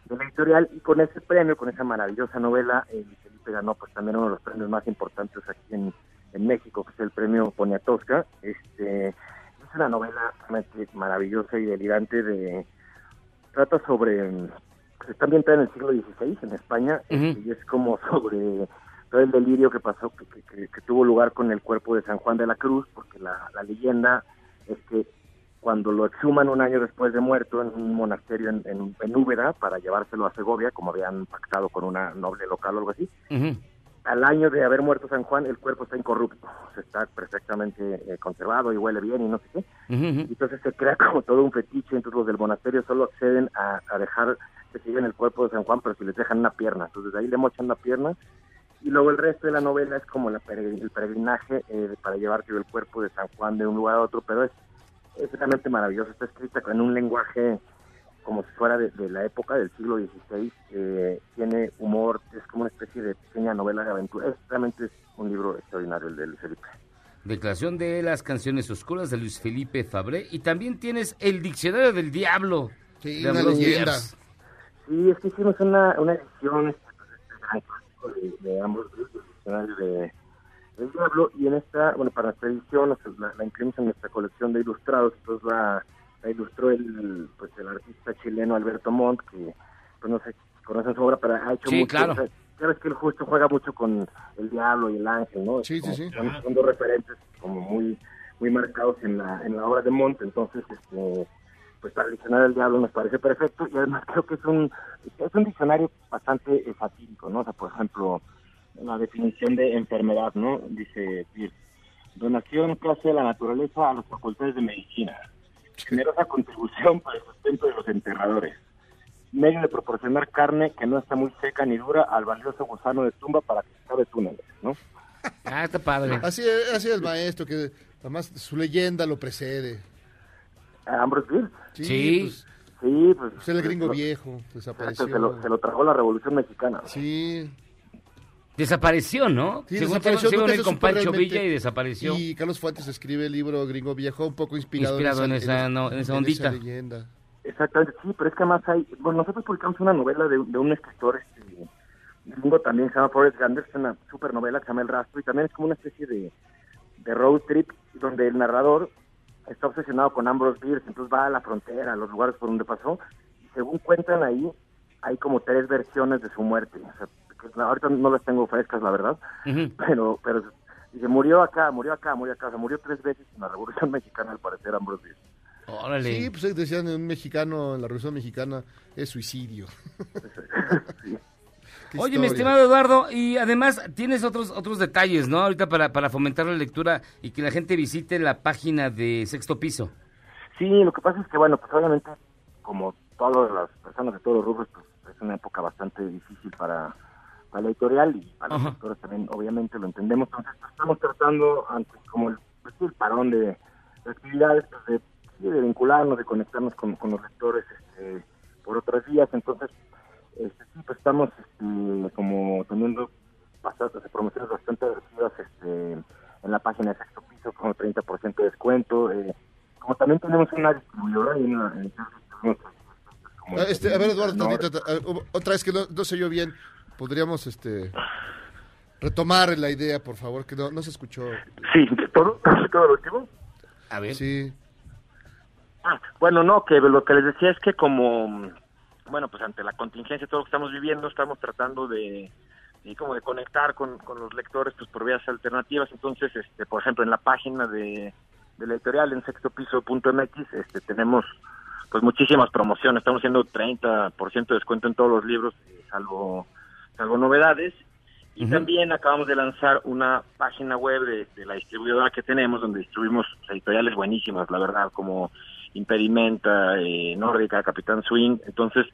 de la editorial. Y con ese premio, con esa maravillosa novela, eh, Luis Felipe ganó pues también uno de los premios más importantes aquí en, en México, que es el premio Poniatowska. Este, es una novela realmente maravillosa y delirante de... Trata sobre... mm, pues, está ambientada en el siglo XVI en España este, y es como sobre todo el delirio que pasó, que, que- que- que tuvo lugar con el cuerpo de San Juan de la Cruz, porque la, la leyenda es que cuando lo exhuman un año después de muerto en un monasterio en, en, en Úbeda para llevárselo a Segovia, como habían pactado con una noble local o algo así, al año de haber muerto San Juan, el cuerpo está incorrupto, o sea, está perfectamente eh, conservado y huele bien y no sé qué. Entonces se crea como todo un fetiche, entonces los del monasterio solo acceden a, a dejar que sigan el cuerpo de San Juan, pero si les dejan una pierna. Entonces de ahí le mochan la pierna Y luego el resto de la novela es como la peregrin- el peregrinaje eh, para llevarte el cuerpo de San Juan de un lugar a otro, pero es, es realmente maravilloso. Está escrita en un lenguaje como si fuera de, de la época del siglo XVI. eh, tiene humor, es como una especie de pequeña novela de aventura. Es, realmente es un libro extraordinario el de Luis Felipe. Declaración de las canciones oscuras de Luis Felipe Fabré. Y también tienes el Diccionario del Diablo. Sí, de una leyenda. Sí, es que hicimos una, una edición este, de, de ambos grupos, el diccionario de del Diablo, y en esta, bueno, para nuestra edición la, la incluimos en nuestra colección de ilustrados, entonces la, la ilustró el, pues, el artista chileno Alberto Montt, que pues no sé si conocen su obra, pero ha hecho Sí, mucho, claro. o sea, sabes que él justo juega mucho con el diablo y el ángel, ¿no? Sí, sí, sí. Son, son dos referentes como muy muy marcados en la, en la obra de Montt, entonces, este pues para el diccionario del diablo nos parece perfecto y además creo que es un es un diccionario bastante eh, satírico, ¿no? O sea, por ejemplo, la definición de enfermedad, ¿no? Dice donación que hace la naturaleza a las facultades de medicina, generosa contribución para el sustento de los enterradores, medio de proporcionar carne que no está muy seca ni dura al valioso gusano de tumba para que cabe túneles, ¿no? Ah, está padre. Así, es- así es el maestro, que además su leyenda lo precede. Ambrose Bierce. Sí. Pues, Sí, pues... pues el gringo lo- viejo, desapareció. Se lo, se lo tragó la Revolución Mexicana. Sí. Desapareció, ¿no? Sí, Según desapareció. tengo- se con Pancho. Villa y desapareció. Y Carlos Fuentes escribe el libro Gringo Viejo, un poco inspirado, Inspirado en esa- en, no, en esa ondita. leyenda. Exactamente, sí, pero es que además hay, bueno, nosotros publicamos una novela de, de un escritor este, gringo también, se llama Forrest Ganders, es una super novela que se llama El Rastro, y también es como una especie de, de road trip donde el narrador está obsesionado con Ambrose Bierce, entonces va a la frontera, a los lugares por donde pasó, y según cuentan ahí, hay como tres versiones de su muerte, o sea, que ahorita no las tengo frescas, la verdad, Ujú. pero, pero dice, murió acá, murió acá, murió acá, o sea, murió tres veces en la Revolución Mexicana, al parecer, Ambrose Bierce. Órale. Sí, pues decían un mexicano en la Revolución Mexicana es suicidio. Qué Oye, mi estimado Eduardo, y además tienes otros otros detalles, ¿no? Ahorita para, para fomentar la lectura y que la gente visite la página de Sexto Piso. Sí, lo que pasa es que, bueno, pues obviamente, como todas las personas de todos los rubros, pues es una época bastante difícil para, para la editorial y para los lectores también, obviamente, lo entendemos. Entonces, pues, estamos tratando, antes como el, pues, el parón de, de actividades, pues de vincularnos, de conectarnos con, con los lectores este, por otras vías. Entonces, este, sí, pues estamos este, como teniendo bastantes promociones bastante agresivas este, en la página de Sexto Piso, como 30% de descuento. Eh, como también tenemos una distribuidora y una... en- como Ah, este, a ver, Eduardo, tantito, otra vez que no, no se oyó bien. Podríamos este retomar la idea, por favor, que no, no se escuchó. Sí, todo, todo lo último. A ver. Sí. Ah, Bueno, no, que lo que les decía es que como, bueno, pues ante la contingencia, todo lo que estamos viviendo, estamos tratando de, como de conectar con, con los lectores pues por vías alternativas. Entonces, este, por ejemplo, en la página de, de la editorial en sextopiso.mx este, tenemos pues muchísimas promociones. Estamos haciendo 30% de descuento en todos los libros, eh, salvo, salvo novedades. Y también acabamos de lanzar una página web de, de la distribuidora que tenemos, donde distribuimos editoriales buenísimas, la verdad, como Impedimenta, eh, Nórdica, Capitán Swing. Entonces,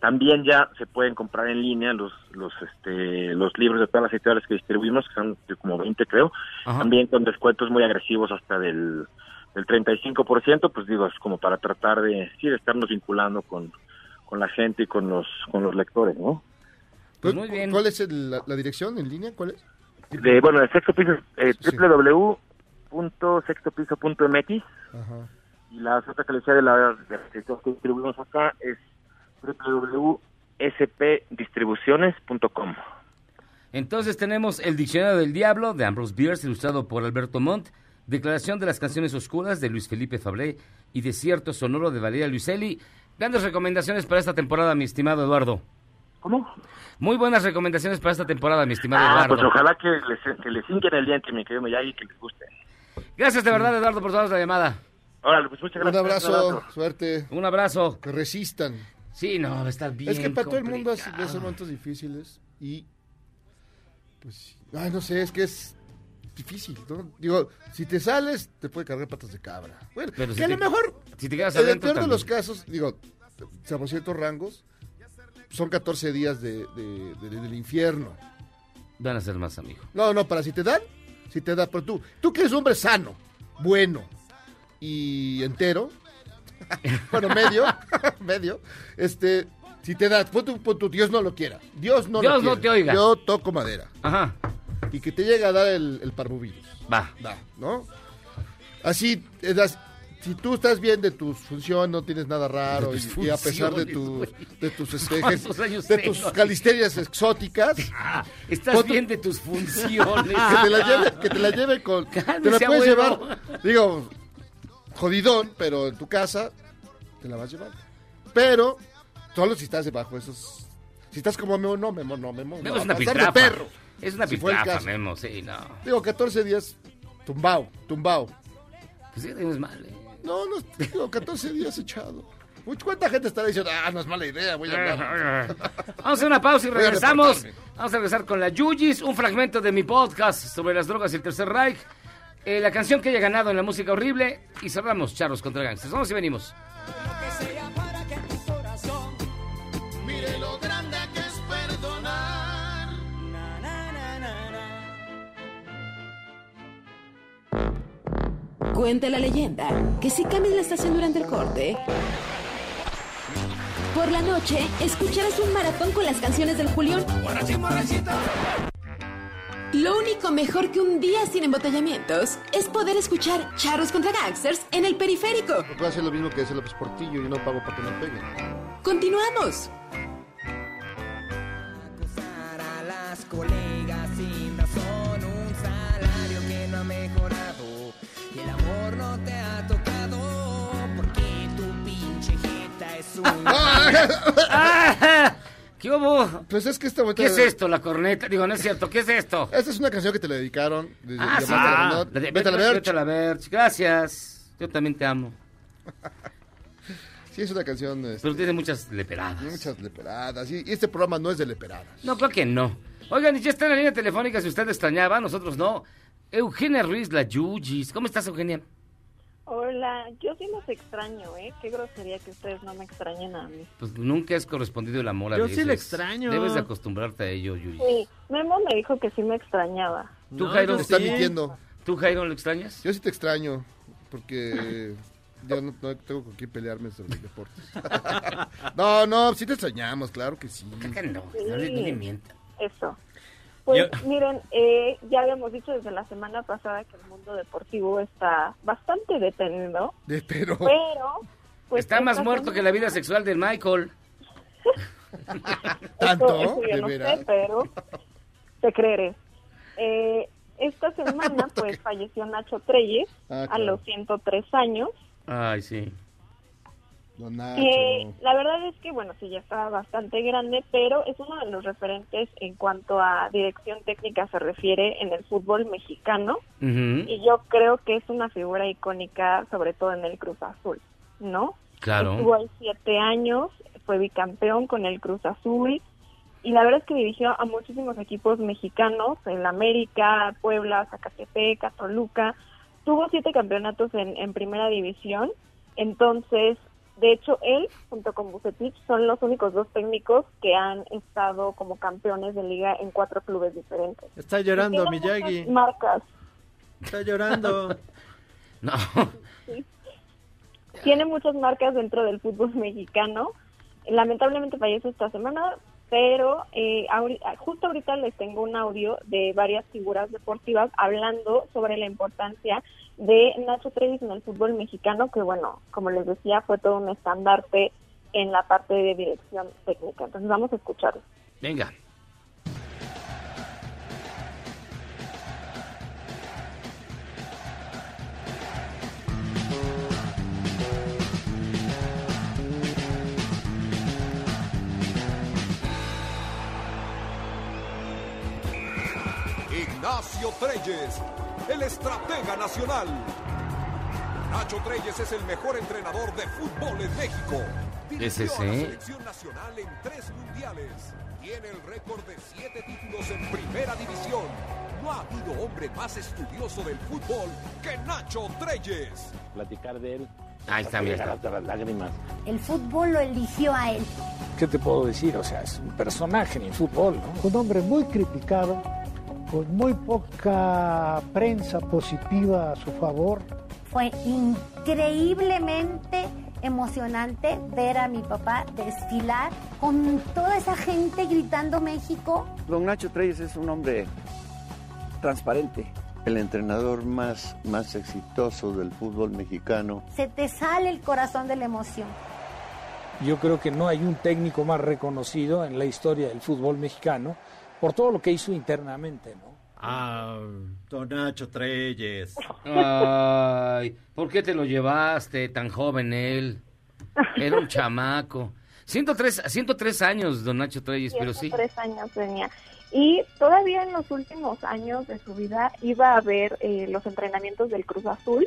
también ya se pueden comprar en línea los los este los libros de todas las editoriales que distribuimos, que son de como 20 creo, Ajá. también con descuentos muy agresivos hasta del, del 35%, pues digo, es como para tratar de, sí, de estarnos vinculando con, con la gente y con los, con los lectores, ¿no? Pues muy bien. ¿Cuál es el- la, la dirección en línea? ¿Cuál es? De, bueno, de sexto piso, eh, Sí. www.sextopiso.mx Ajá. Y la otra decía de la que distribuimos acá es www.spdistribuciones.com. Entonces tenemos el Diccionario del Diablo de Ambrose Bierce, ilustrado por Alberto Montt, Declaración de las Canciones Oscuras de Luis Felipe Fabré y Desierto Sonoro de Valeria Luiselli. Grandes recomendaciones para esta temporada, mi estimado Eduardo. ¿Cómo? Muy buenas recomendaciones para esta temporada, mi estimado Ah, Eduardo. pues ojalá que les, que les el diente, mi querido Miyagi, que les guste. Gracias de verdad, Eduardo, por toda la llamada. Órale, pues muchas Un abrazo, suerte. Un abrazo. Que resistan. Sí, no, va a estar bien es que para todo el mundo es- son momentos difíciles y pues, ay, no sé, es que es difícil, ¿no? Digo, si te sales, te puede cargar patas de cabra. Bueno, Pero que si a lo te- mejor, si te quedas en el adentro peor de los casos, digo, salvo ciertos rangos, son 14 días de, de- de- del infierno. Van a ser más amigos. No, no, para si te dan, si te dan, pero tú, tú que eres un hombre sano, bueno y entero, bueno, medio, medio, este, si te da, pon tu, pon tu- Dios no lo quiera, Dios no Dios lo no quiera. te oiga. Yo toco madera. Ajá. Y que te llega a dar el, el parvovirus. Va. Da, ¿no? Así, das- si tú estás bien de tus funciones, no tienes nada raro, y, a pesar de, de tus, este, ¿Cuántos años de tus calisterias exóticas, Estás pon tu- bien de tus funciones. que te la lleve, que te la lleve con, te la puedes abuelo. llevar, digo, jodidón, pero en tu casa te la vas llevando. Pero solo si estás debajo de esos, si estás como Memo, no, Memo, no, Memo, Memo no, es una a piltrafa. perro. Es una Si piltrafa. Memo, sí, no. Digo, 14 días, tumbao, tumbao. Pues sí, no es mal, ¿eh? No, no, digo, 14 días echado. ¿Cuánta gente estará diciendo, ah, no es mala idea, voy a hablar? Vamos a hacer una pausa y a regresamos. Vamos a regresar con la Yuyis, un fragmento de mi podcast sobre las drogas y el Tercer Reich, eh, la canción que haya ganado en la música horrible y cerramos Charros contra Gangsters. Vamos y venimos. Mire lo grande que es perdonar. Cuenta la leyenda que si cambias la estación durante el corte, por la noche escucharás un maratón con las canciones del Julión. Lo único mejor que un día sin embotellamientos es poder escuchar Charros contra Gangsters en el periférico. Puedo hacer lo mismo que hace López Portillo y no pago para que me peguen. Continuamos. a las colegas sin razón, un salario que no ha mejorado y el amor no te ha tocado porque tu pinche jeta es un... ¿Qué hubo? Pues es que esta ¿Qué es esto, la corneta? Digo, no es cierto, ¿qué es esto? Esta es una canción que te la dedicaron. Desde Ah, de sí. Ah, de- Vete a la ver. Vete a la Verge. Gracias. Yo también te amo. Sí, es una canción. este, Pero tiene muchas leperadas. Muchas leperadas. Y y este programa no es de leperadas. No, creo que no. Oigan, y ya está en la línea telefónica si usted extrañaba, nosotros no. Eugenia Ruiz, la Yuyis. ¿Cómo estás, Eugenia? Hola, yo sí los extraño, ¿eh? Qué grosería que ustedes no me extrañen a mí. Pues nunca has correspondido el amor a Yo sí le extraño. Debes de acostumbrarte a ello, Yuyis. Sí, Memo me dijo que sí me extrañaba. ¿Tú, No, Jairo? yo Está sí. mintiendo. ¿Tú, Jairo, lo extrañas? Yo sí te extraño. Porque. Ya no, no tengo con quién pelearme sobre los deportes. no, no, sí te extrañamos, claro que sí. que no, no le, no le mientan. Eso. Pues Yo- miren, eh, ya habíamos dicho desde la semana pasada que el mundo deportivo está bastante detenido, De- pero. pero... Pues Está más muerto semana- que la vida sexual del Michael. ¿Tanto? Eso, eso yo ¿De no veras? sé, pero te creeré. Eh, esta semana, pues, falleció Nacho Treyes Ah, a los 103 años. Ay, sí. Don Nacho. Eh, la verdad es que, bueno, sí, ya está bastante grande, pero es uno de los referentes en cuanto a dirección técnica se refiere en el fútbol mexicano. Y yo creo que es una figura icónica, sobre todo en el Cruz Azul, ¿no? Claro. Estuvo ahí siete años, fue bicampeón con el Cruz Azul. Y la verdad es que dirigió a muchísimos equipos mexicanos, en la América, Puebla, Zacatepec, Toluca. Tuvo siete campeonatos en, en primera división. Entonces, de hecho, él, junto con Bucetich, son los únicos dos técnicos que han estado como campeones de liga en cuatro clubes diferentes. Está llorando, Miyagi. muchas marcas. Está llorando. No. tiene muchas marcas dentro del fútbol mexicano. Lamentablemente falleció esta semana, pero eh, justo ahorita les tengo un audio de varias figuras deportivas hablando sobre la importancia de Nacho Trevis en el fútbol mexicano, que bueno, como les decía, fue todo un estandarte en la parte de dirección técnica. Entonces vamos a escucharlo. Venga. Ignacio Treyes, el estratega nacional. Nacho Treyes es el mejor entrenador de fútbol en México. ¿Es Dirigió a la selección nacional en tres mundiales. Tiene el récord de siete títulos en primera división. No ha habido hombre más estudioso del fútbol que Nacho Treyes. Platicar de él. Ahí está, mira, está. hasta las lágrimas. El fútbol lo eligió a él. ¿Qué te puedo decir? O sea, es un personaje en el fútbol, ¿no? Un hombre muy criticado con muy poca prensa positiva a su favor. Fue increíblemente emocionante ver a mi papá desfilar con toda esa gente gritando México. Don Nacho Treyes es un hombre transparente. El entrenador más, más exitoso del fútbol mexicano. Se te sale el corazón de la emoción. Yo creo que no hay un técnico más reconocido en la historia del fútbol mexicano por todo lo que hizo internamente, ¿no? Ah, Don Nacho Treyes. Ay, ¿por qué te lo llevaste tan joven él? Era un chamaco. 103, 103 años, don Nacho Treyes, pero sí. 103 años tenía. Y todavía en los últimos años de su vida iba a ver eh, los entrenamientos del Cruz Azul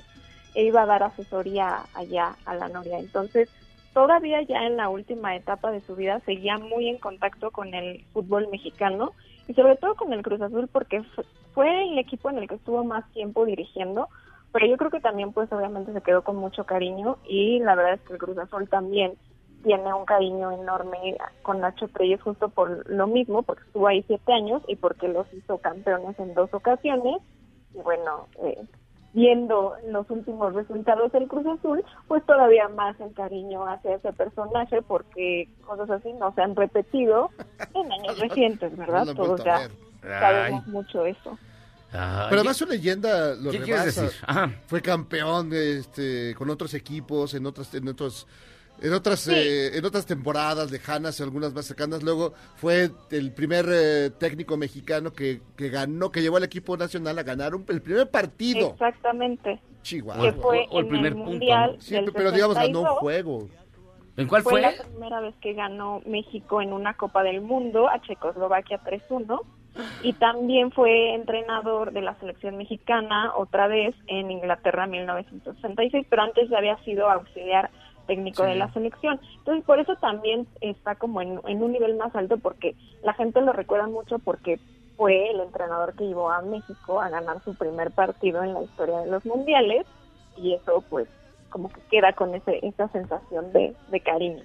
e iba a dar asesoría allá a la Noria. Entonces, todavía ya en la última etapa de su vida seguía muy en contacto con el fútbol mexicano y sobre todo con el Cruz Azul porque fu- fue el equipo en el que estuvo más tiempo dirigiendo, pero yo creo que también pues obviamente se quedó con mucho cariño y la verdad es que el Cruz Azul también tiene un cariño enorme con Nacho Treyes justo por lo mismo, porque estuvo ahí siete años y porque los hizo campeones en dos ocasiones. Y bueno, eh, viendo los últimos resultados del Cruz Azul, pues todavía más el cariño hacia ese personaje porque cosas así no se han repetido en años recientes, ¿verdad? No Todos ya sabemos mucho eso. Pero además su leyenda lo ¿Qué quieres rebasa. decir? Ajá. Fue campeón este, con otros equipos, en otras, en otros, en otras, Sí. eh, en otras temporadas lejanas, algunas más cercanas. Luego fue el primer eh, técnico mexicano que, que ganó, que llevó al equipo nacional a ganar un- el primer partido. Exactamente. Chihuahua. Que fue en el Mundial Sí, del pero digamos ganó un 62. juego. ¿En cuál fue? fue? la primera vez que ganó México en una Copa del Mundo a Checoslovaquia 3-1 y también fue entrenador de la selección mexicana otra vez en Inglaterra en 1966, pero antes ya había sido auxiliar técnico Sí. de la selección. Entonces, por eso también está como en, en un nivel más alto porque la gente lo recuerda mucho porque fue el entrenador que llevó a México a ganar su primer partido en la historia de los mundiales y eso pues como que queda con ese, esa sensación de, de cariño.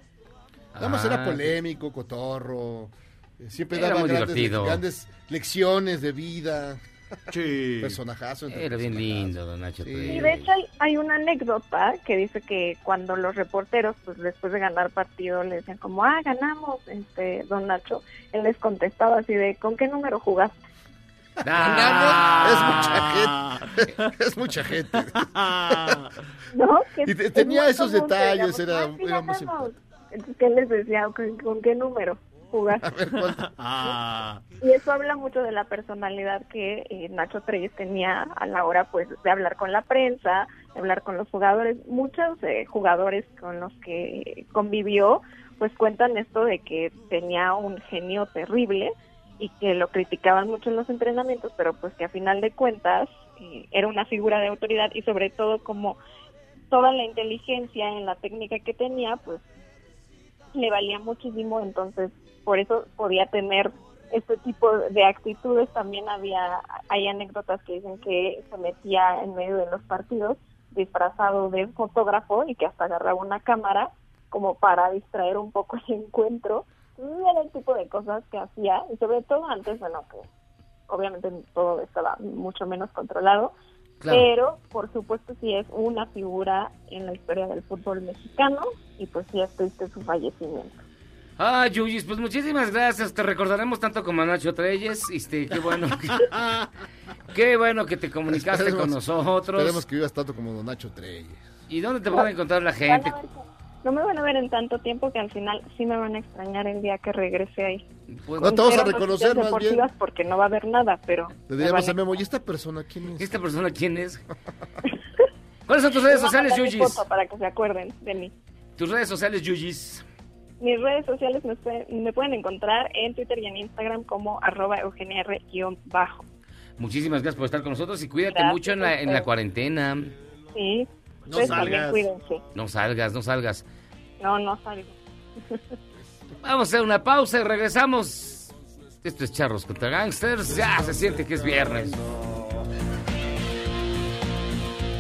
Además Ah, era polémico, cotorro. eh, Siempre Era daba muy grandes, divertido. grandes lecciones de vida. Sí. Personajazo. entre Era bien lindo, don Nacho Y de hecho hay, hay una anécdota que dice que cuando los reporteros, pues después de ganar partido, le decían como, ah, ganamos, este, don Nacho, él les contestaba así de, ¿con qué número jugaste? Ah. Es mucha gente. es mucha gente. ¿No? Y te- tenía esos detalles, digamos, era- "Ah, era muy ganamos". Entonces, ¿qué les decía? ¿Con, con qué número jugaste? Ah. Y eso habla mucho de la personalidad que eh, Nacho Treyes tenía a la hora pues de hablar con la prensa, de hablar con los jugadores. Muchos eh, jugadores con los que convivió pues cuentan esto de que tenía un genio terrible y que lo criticaban mucho en los entrenamientos, pero pues que a final de cuentas eh, era una figura de autoridad y sobre todo como toda la inteligencia en la técnica que tenía pues le valía muchísimo, entonces por eso podía tener este tipo de actitudes. También había, hay anécdotas que dicen que se metía en medio de los partidos disfrazado de fotógrafo y que hasta agarraba una cámara como para distraer un poco el encuentro. Era el tipo de cosas que hacía y sobre todo antes, bueno, que obviamente todo estaba mucho menos controlado, Claro. pero por supuesto sí es una figura en la historia del fútbol mexicano y pues sí es triste su fallecimiento. Ah, Yuyis, pues muchísimas gracias. Te recordaremos tanto como a Nacho Treyes. Este, qué bueno. que- qué bueno que te comunicaste con nosotros. Esperemos que vivas tanto como Don Nacho Treyes. ¿Y dónde te puede encontrar la gente? Van a No me van a ver en tanto tiempo que al final sí me van a extrañar el día que regrese ahí. Pues, No te vamos a reconocer, más bien. Porque no va a haber nada, pero... Le diríamos van a Memo, ¿y esta persona quién es? ¿Esta persona quién es? ¿Cuáles son tus redes a sociales, Yuyis? Para que se acuerden de mí. Tus redes sociales, Yuyis. Mis redes sociales me, pueden- me pueden encontrar en Twitter y en Instagram como arroba Eugenia R-bajo. Muchísimas gracias por estar con nosotros y cuídate Gracias mucho en la, en la cuarentena. Sí, No también salgas. cuídense. No salgas, no salgas. No, no salgo. Vamos a hacer una pausa y regresamos. Esto es Charros contra Gangsters. Ya se siente que es viernes.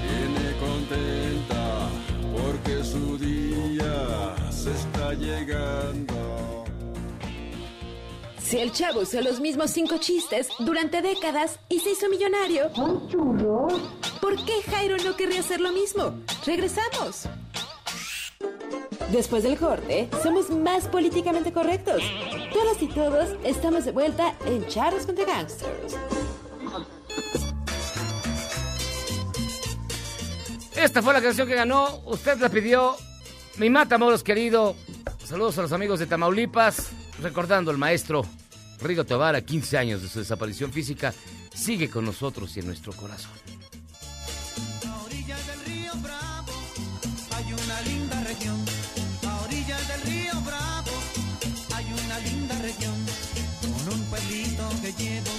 Viene contenta porque su día está llegando. Si el chavo usó los mismos cinco chistes durante décadas y se hizo millonario, ¿por qué Jairo no querría hacer lo mismo? Regresamos. Después del corte, somos más políticamente correctos. Todas y todos estamos de vuelta en Charros contra Gangsters. Esta fue la canción que ganó. Usted la pidió. Mi Matamoros querido. Saludos a los amigos de Tamaulipas. Recordando al maestro Rigo Tobar a 15 años de su desaparición física. Sigue con nosotros y en nuestro corazón. A orillas del río Bravo hay una linda región. A orillas del río Bravo hay una linda región. Con un pueblito que llevo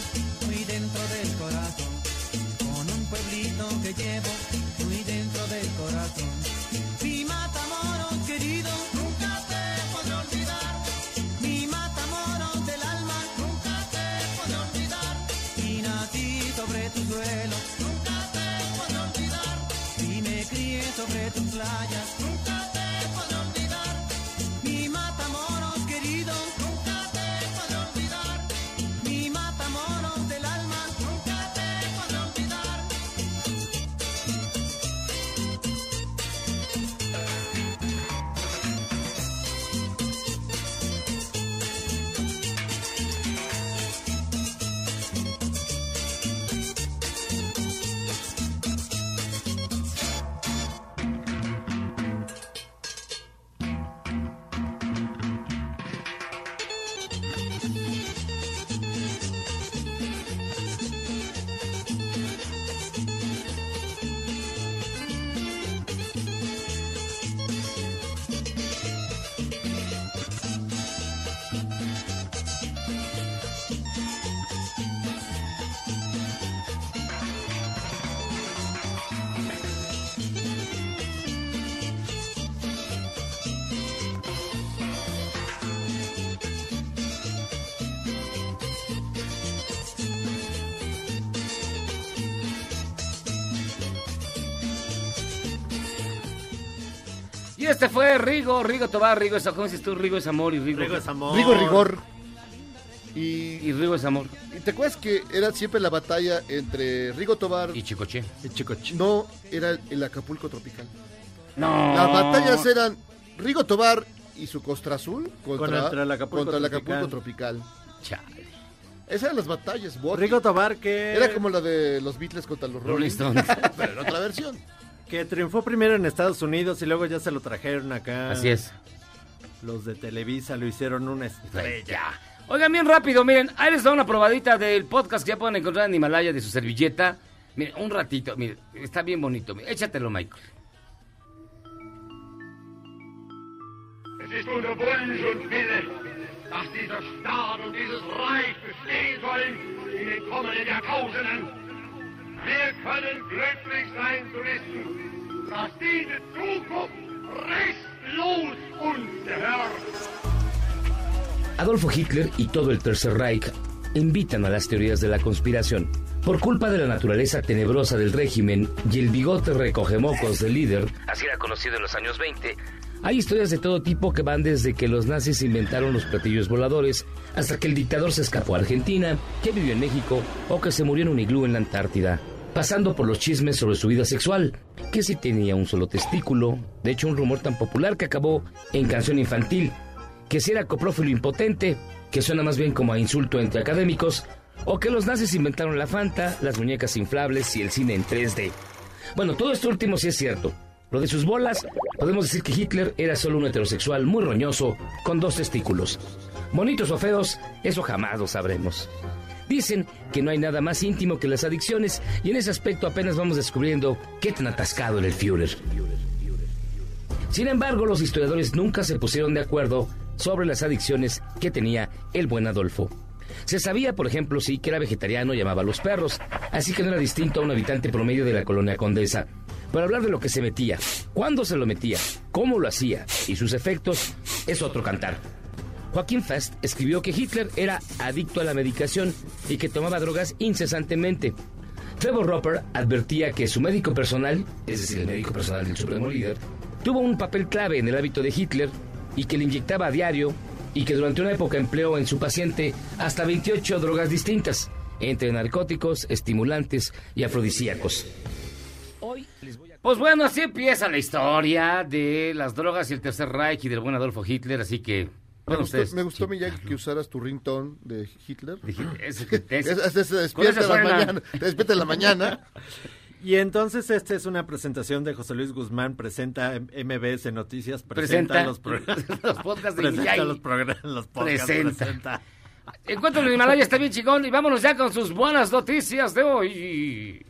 este fue Rigo, Rigo Tobar, Rigo es, ¿cómo dices tú? Rigo es amor y Rigo, Rigo es amor. Rigo Rigor. Y, y Rigo es amor. ¿Y te acuerdas que era siempre la batalla entre Rigo Tobar y Chicoche? Y Chicoche. No, era el Acapulco Tropical. No. Las batallas eran Rigo Tobar y su Costra Azul contra, Contra el Acapulco contra el Tropical. Acapulco Tropical. Chale. Esas eran las batallas. Rigo Tobar que... Era como la de los Beatles contra los Rolling Rolling Stones. Stones. pero en otra versión. Que triunfó primero en Estados Unidos y luego ya se lo trajeron acá. Así es. Los de Televisa lo hicieron una estrella. Oigan, bien rápido, miren, ahí les da una probadita del podcast que ya pueden encontrar en Himalaya de su servilleta. Miren, un ratito, miren, está bien bonito. Miren, échatelo, Michael. Es ist unser Wunsch und Wille, dass dieser Staat und dieses Reich bestehen sollen in den kommenden Jahrtausenden. Wir. Adolfo Hitler y todo el Tercer Reich invitan a las teorías de la conspiración. Por culpa de la naturaleza tenebrosa del régimen y el bigote recogemocos del líder, así era conocido en los años 20, hay historias de todo tipo que van desde que los nazis inventaron los platillos voladores hasta que el dictador se escapó a Argentina, que vivió en México o que se murió en un iglú en la Antártida, pasando por los chismes sobre su vida sexual, que si tenía un solo testículo, de hecho un rumor tan popular que acabó en canción infantil, que si era coprófilo impotente, que suena más bien como a insulto entre académicos, o que los nazis inventaron la Fanta, las muñecas inflables y el cine en 3D. Bueno, todo esto último sí es cierto. Lo de sus bolas, podemos decir que Hitler era solo un heterosexual muy roñoso, con dos testículos. Bonitos o feos, eso jamás lo sabremos. Dicen que no hay nada más íntimo que las adicciones y en ese aspecto apenas vamos descubriendo qué tan atascado era el Führer. Sin embargo, los historiadores nunca se pusieron de acuerdo sobre las adicciones que tenía el buen Adolfo. Se sabía, por ejemplo, sí, que era vegetariano y amaba a los perros, así que no era distinto a un habitante promedio de la colonia Condesa. Para hablar de lo que se metía, cuándo se lo metía, cómo lo hacía y sus efectos, es otro cantar. Joaquín Fast escribió que Hitler era adicto a la medicación y que tomaba drogas incesantemente. Trevor Roper advertía que su médico personal, es decir, el médico personal del supremo líder, tuvo un papel clave en el hábito de Hitler y que le inyectaba a diario y que durante una época empleó en su paciente hasta 28 drogas distintas, entre narcóticos, estimulantes y afrodisíacos. Pues bueno, así empieza la historia de las drogas y el Tercer Reich y del buen Adolfo Hitler, así que... Me gustó, ustedes... me gustó Miyagi, que usaras tu ringtone de Hitler. Ese que te- Es- es- es- se con despierta en la mañana. Te despierta en la mañana. Y entonces esta es una presentación de José Luis Guzmán, presenta MBS Noticias, presenta, Presenta los, programas los podcasts de presenta los programas, los podcasts, Presenta. presenta. Encuentro en Himalaya está bien chingón y vámonos ya con sus buenas noticias de hoy.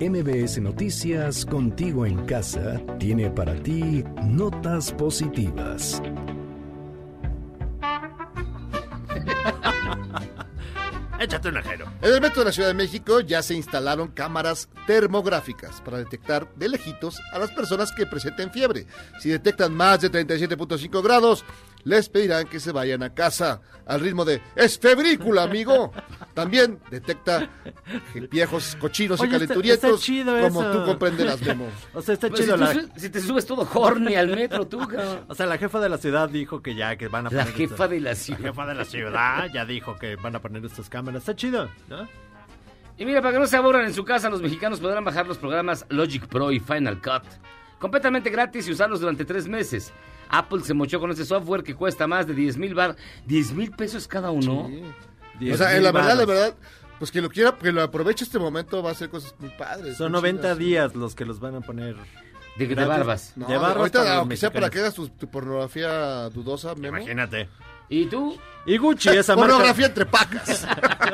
MBS Noticias Contigo en Casa tiene para ti notas positivas. Échate un ajero. En el metro de la Ciudad de México ya se instalaron cámaras termográficas para detectar de lejitos a las personas que presenten fiebre. Si detectan más de 37.5 grados, les pedirán que se vayan a casa al ritmo de ¡Es febrícula, amigo! También detecta viejos cochinos y Oye, está chido como eso. tú comprenderás, Memo. O sea, está Pues chido si, la... tú si te subes todo horny al metro, tú, cabrón. O sea, la jefa de la ciudad dijo que ya, que van a La poner... jefa esto- de la ciudad. La jefa de la ciudad ya dijo que van a poner estas cámaras. Está chido, ¿no? Y mira, para que no se aburran en su casa, los mexicanos podrán bajar los programas Logic Pro y Final Cut completamente gratis y usarlos durante tres meses. Apple se mochó con ese software que cuesta más de 10 mil bar, 10 mil pesos cada uno. O sea, en la verdad, la verdad, pues que lo quiera, que lo aproveche este momento, va a hacer cosas muy padres. Son muy 90 chidas. días los que los van a poner... De, barbas. No, de barbas ahorita, aunque sea para que hagas tu, tu pornografía dudosa, Memo. Imagínate. ¿Y tú? Y Gucci, esa marca... Pornografía entre pacas.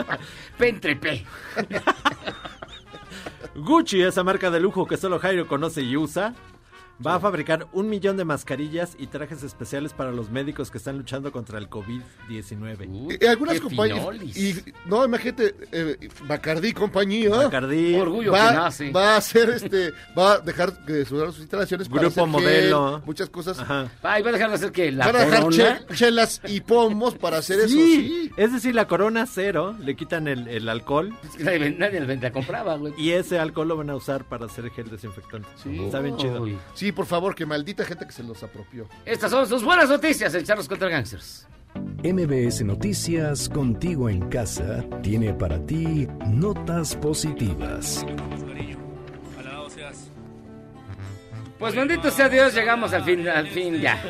P entre P. Gucci, esa marca de lujo que solo Jairo conoce y usa, va a fabricar un millón de mascarillas y trajes especiales para los médicos que están luchando contra el COVID-19. Y algunas compañías. Y, no, imagínate, eh, Bacardí compañía. Bacardí. Orgullo va, que nace. va a hacer este, va a dejar de usar sus instalaciones para Grupo gel, modelo. muchas cosas. Ajá. Ay, va a dejar de hacer que la Van a dejar corona. che- chelas y pomos para hacer eso. Sí. Es decir, la corona cero, le quitan el, el alcohol Es que nadie, nadie la compraba, güey. y ese alcohol lo van a usar para hacer gel desinfectante. Está bien chido. Uy. Sí, por favor, que maldita gente que se los apropió. Estas son sus buenas noticias en Charlos contra Gangsters. MBS Noticias Contigo en Casa tiene para ti notas positivas. Pues bendito sea Dios, llegamos al fin, al fin ya.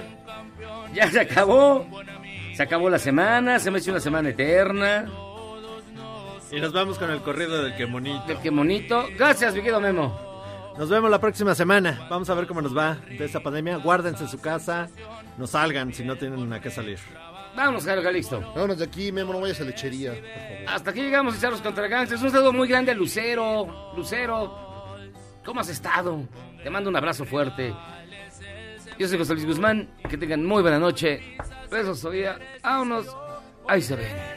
Ya se acabó. Se acabó la semana, se me hizo una semana eterna. Y nos vamos con el corrido del que monito. Del que monito. Gracias, mi querido Memo. Nos vemos la próxima semana. Vamos a ver cómo nos va de esta pandemia. Guárdense en su casa. No salgan si no tienen a qué salir. Vámonos, Jairo Calixto. Vámonos de aquí, Memo, no vayas a lechería, por favor. Hasta aquí llegamos a Charlos contra Gangsters. Un saludo muy grande a Lucero. Lucero, ¿cómo has estado? Te mando un abrazo fuerte. Yo soy José Luis Guzmán. Que tengan muy buena noche. Besos todavía. Vámonos. Ahí se ven.